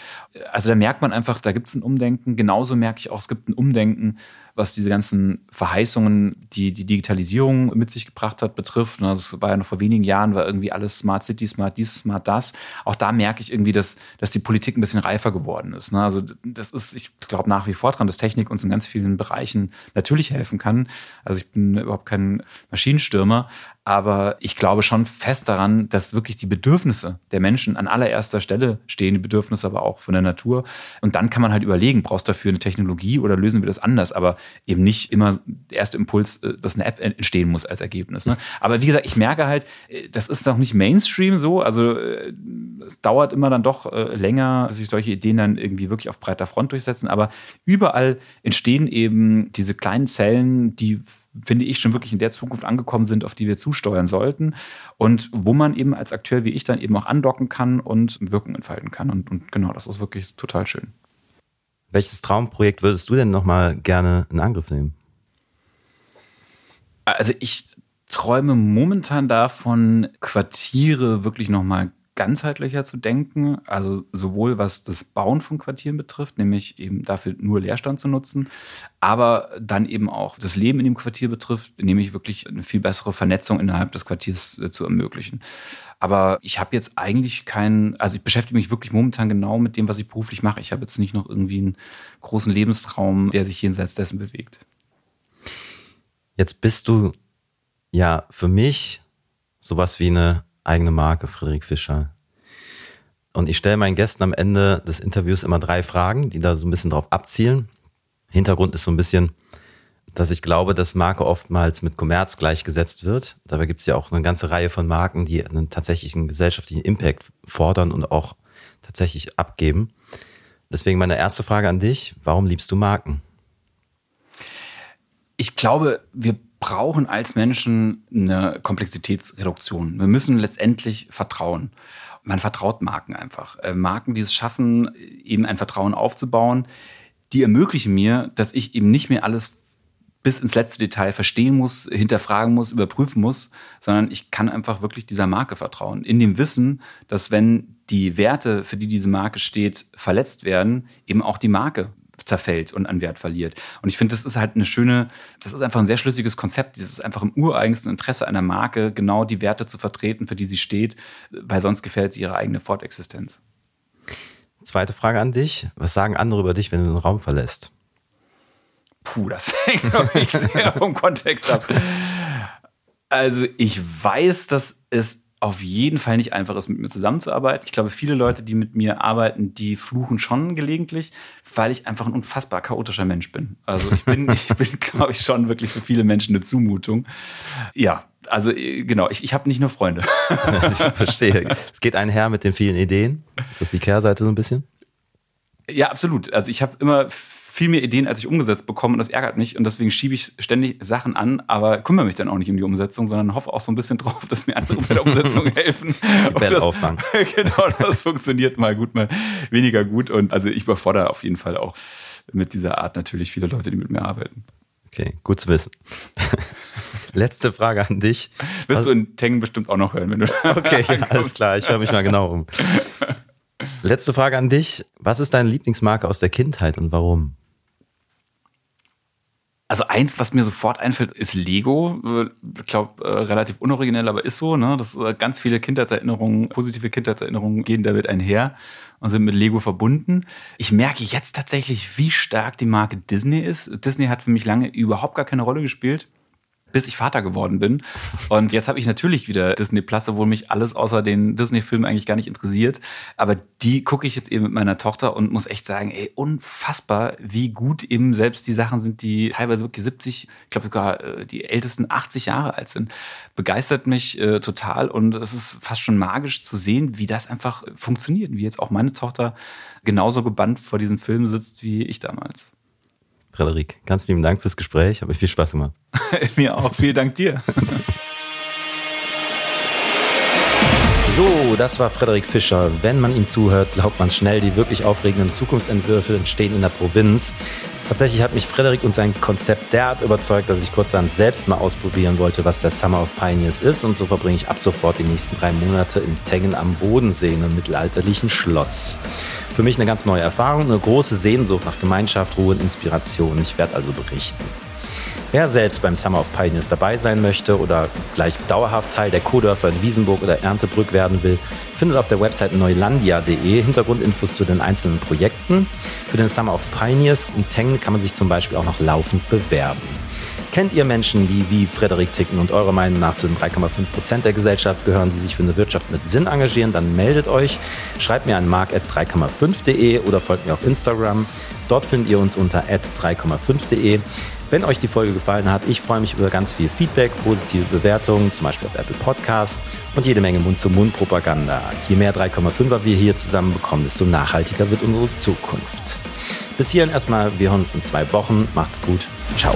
Also da merkt man einfach, da gibt es ein Umdenken. Genauso merke ich auch, es gibt ein Umdenken was diese ganzen Verheißungen, die die Digitalisierung mit sich gebracht hat, betrifft. Das also war ja noch vor wenigen Jahren, war irgendwie alles Smart City, Smart dies, Smart das. Auch da merke ich irgendwie, dass, dass die Politik ein bisschen reifer geworden ist. Ne? Also das ist, ich glaube nach wie vor dran, dass Technik uns in ganz vielen Bereichen natürlich helfen kann. Also ich bin überhaupt kein Maschinenstürmer, aber ich glaube schon fest daran, dass wirklich die Bedürfnisse der Menschen an allererster Stelle stehen, die Bedürfnisse aber auch von der Natur. Und dann kann man halt überlegen, brauchst du dafür eine Technologie oder lösen wir das anders? Aber eben nicht immer der erste Impuls, äh, dass eine App entstehen muss als Ergebnis. Ne? Aber wie gesagt, ich merke halt, äh, das ist noch nicht Mainstream so. Also äh, es dauert immer dann doch länger, dass sich solche Ideen dann irgendwie wirklich auf breiter Front durchsetzen. Aber überall entstehen eben diese kleinen Zellen, die finde ich, schon wirklich in der Zukunft angekommen sind, auf die wir zusteuern sollten und wo man eben als Akteur wie ich dann eben auch andocken kann und Wirkung entfalten kann. Und, und genau, das ist wirklich total schön. Welches Traumprojekt würdest du denn nochmal gerne in Angriff nehmen? Also ich träume momentan davon, Quartiere wirklich nochmal ganzheitlicher zu denken, also sowohl was das Bauen von Quartieren betrifft, nämlich eben dafür nur Leerstand zu nutzen, aber dann eben auch das Leben in dem Quartier betrifft, nämlich wirklich eine viel bessere Vernetzung innerhalb des Quartiers äh, zu ermöglichen. Aber ich habe jetzt eigentlich keinen, also ich beschäftige mich wirklich momentan genau mit dem, was ich beruflich mache. Ich habe jetzt nicht noch irgendwie einen großen Lebenstraum, der sich jenseits dessen bewegt. Jetzt bist du ja für mich sowas wie eine eigene Marke, Friedrich Fischer. Und ich stelle meinen Gästen am Ende des Interviews immer drei Fragen, die da so ein bisschen drauf abzielen. Hintergrund ist so ein bisschen, dass ich glaube, dass Marke oftmals mit Kommerz gleichgesetzt wird. Dabei gibt es ja auch eine ganze Reihe von Marken, die einen tatsächlichen gesellschaftlichen Impact fordern und auch tatsächlich abgeben. Deswegen meine erste Frage an dich, warum liebst du Marken? Ich glaube, wir brauchen als Menschen eine Komplexitätsreduktion. Wir müssen letztendlich vertrauen. Man vertraut Marken einfach. Äh, Marken, die es schaffen, eben ein Vertrauen aufzubauen, die ermöglichen mir, dass ich eben nicht mehr alles bis ins letzte Detail verstehen muss, hinterfragen muss, überprüfen muss, sondern ich kann einfach wirklich dieser Marke vertrauen. In dem Wissen, dass wenn die Werte, für die diese Marke steht, verletzt werden, eben auch die Marke zerfällt und an Wert verliert. Und ich finde, das ist halt eine schöne, das ist einfach ein sehr schlüssiges Konzept. Das ist einfach im ureigensten Interesse einer Marke, genau die Werte zu vertreten, für die sie steht, weil sonst gefällt sie ihre eigene Fortexistenz. Zweite Frage an dich. Was sagen andere über dich, wenn du den Raum verlässt? Puh, das hängt, glaube ich, sehr vom Kontext ab. Also ich weiß, dass es auf jeden Fall nicht einfach ist, mit mir zusammenzuarbeiten. Ich glaube, viele Leute, die mit mir arbeiten, die fluchen schon gelegentlich, weil ich einfach ein unfassbar chaotischer Mensch bin. Also ich bin, ich bin, glaube ich, schon wirklich für viele Menschen eine Zumutung. Ja, also äh, genau, ich, ich habe nicht nur Freunde. ich verstehe. Es geht einher mit den vielen Ideen. Ist das die Kehrseite so ein bisschen? Ja, absolut. Also ich habe immer viel mehr Ideen, als ich umgesetzt bekomme und das ärgert mich und deswegen schiebe ich ständig Sachen an, aber kümmere mich dann auch nicht um die Umsetzung, sondern hoffe auch so ein bisschen drauf, dass mir andere bei der Umsetzung helfen. Auffangen. genau, das funktioniert mal gut, mal weniger gut und also ich überfordere auf jeden Fall auch mit dieser Art natürlich viele Leute, die mit mir arbeiten. Okay, gut zu wissen. Letzte Frage an dich. Wirst Was? du in Tengen bestimmt auch noch hören, wenn du Okay, alles klar, ich höre mich mal genau um. Letzte Frage an dich. Was ist deine Lieblingsmarke aus der Kindheit und warum? Also eins, was mir sofort einfällt, ist Lego. Ich glaube, äh, relativ unoriginell, aber ist so. Ne? Das äh, ganz viele Kindheitserinnerungen, positive Kindheitserinnerungen gehen damit einher und sind mit Lego verbunden. Ich merke jetzt tatsächlich, wie stark die Marke Disney ist. Disney hat für mich lange überhaupt gar keine Rolle gespielt bis ich Vater geworden bin. Und jetzt habe ich natürlich wieder Disney Plus, obwohl mich alles außer den Disney-Filmen eigentlich gar nicht interessiert. Aber die gucke ich jetzt eben mit meiner Tochter und muss echt sagen, ey, unfassbar, wie gut eben selbst die Sachen sind, die teilweise wirklich 70, ich glaube sogar äh, die ältesten 80 Jahre alt sind. Begeistert mich äh, total und es ist fast schon magisch zu sehen, wie das einfach funktioniert, wie jetzt auch meine Tochter genauso gebannt vor diesem Film sitzt wie ich damals. Frederik, ganz lieben Dank fürs Gespräch. Habe viel Spaß gemacht. Mir auch. Vielen Dank dir. So, das war Frederik Fischer. Wenn man ihm zuhört, glaubt man schnell, die wirklich aufregenden Zukunftsentwürfe entstehen in der Provinz. Tatsächlich hat mich Frederik und sein Konzept derart überzeugt, dass ich kurzerhand selbst mal ausprobieren wollte, was der Summer of Pioneers ist. Und so verbringe ich ab sofort die nächsten drei Monate in Tengen am Bodensee, in einem mittelalterlichen Schloss. Für mich eine ganz neue Erfahrung, eine große Sehnsucht nach Gemeinschaft, Ruhe und Inspiration. Ich werde also berichten. Wer selbst beim Summer of Pioneers dabei sein möchte oder gleich dauerhaft Teil der Co-Dörfer in Wiesenburg oder Erntebrück werden will, findet auf der Website neulandia.de Hintergrundinfos zu den einzelnen Projekten. Für den Summer of Pioneers in Tengen kann man sich zum Beispiel auch noch laufend bewerben. Kennt ihr Menschen, die wie Frederik ticken und eurer Meinung nach zu den 3,5 Prozent der Gesellschaft gehören, die sich für eine Wirtschaft mit Sinn engagieren, dann meldet euch. Schreibt mir an mark.3,5.de oder folgt mir auf Instagram. Dort findet ihr uns unter 3,5.de. Wenn euch die Folge gefallen hat, ich freue mich über ganz viel Feedback, positive Bewertungen, zum Beispiel auf Apple Podcast und jede Menge Mund-zu-Mund-Propaganda. Je mehr 3,5er wir hier zusammen bekommen, desto nachhaltiger wird unsere Zukunft. Bis hierhin erstmal, wir hören uns in zwei Wochen. Macht's gut. Ciao.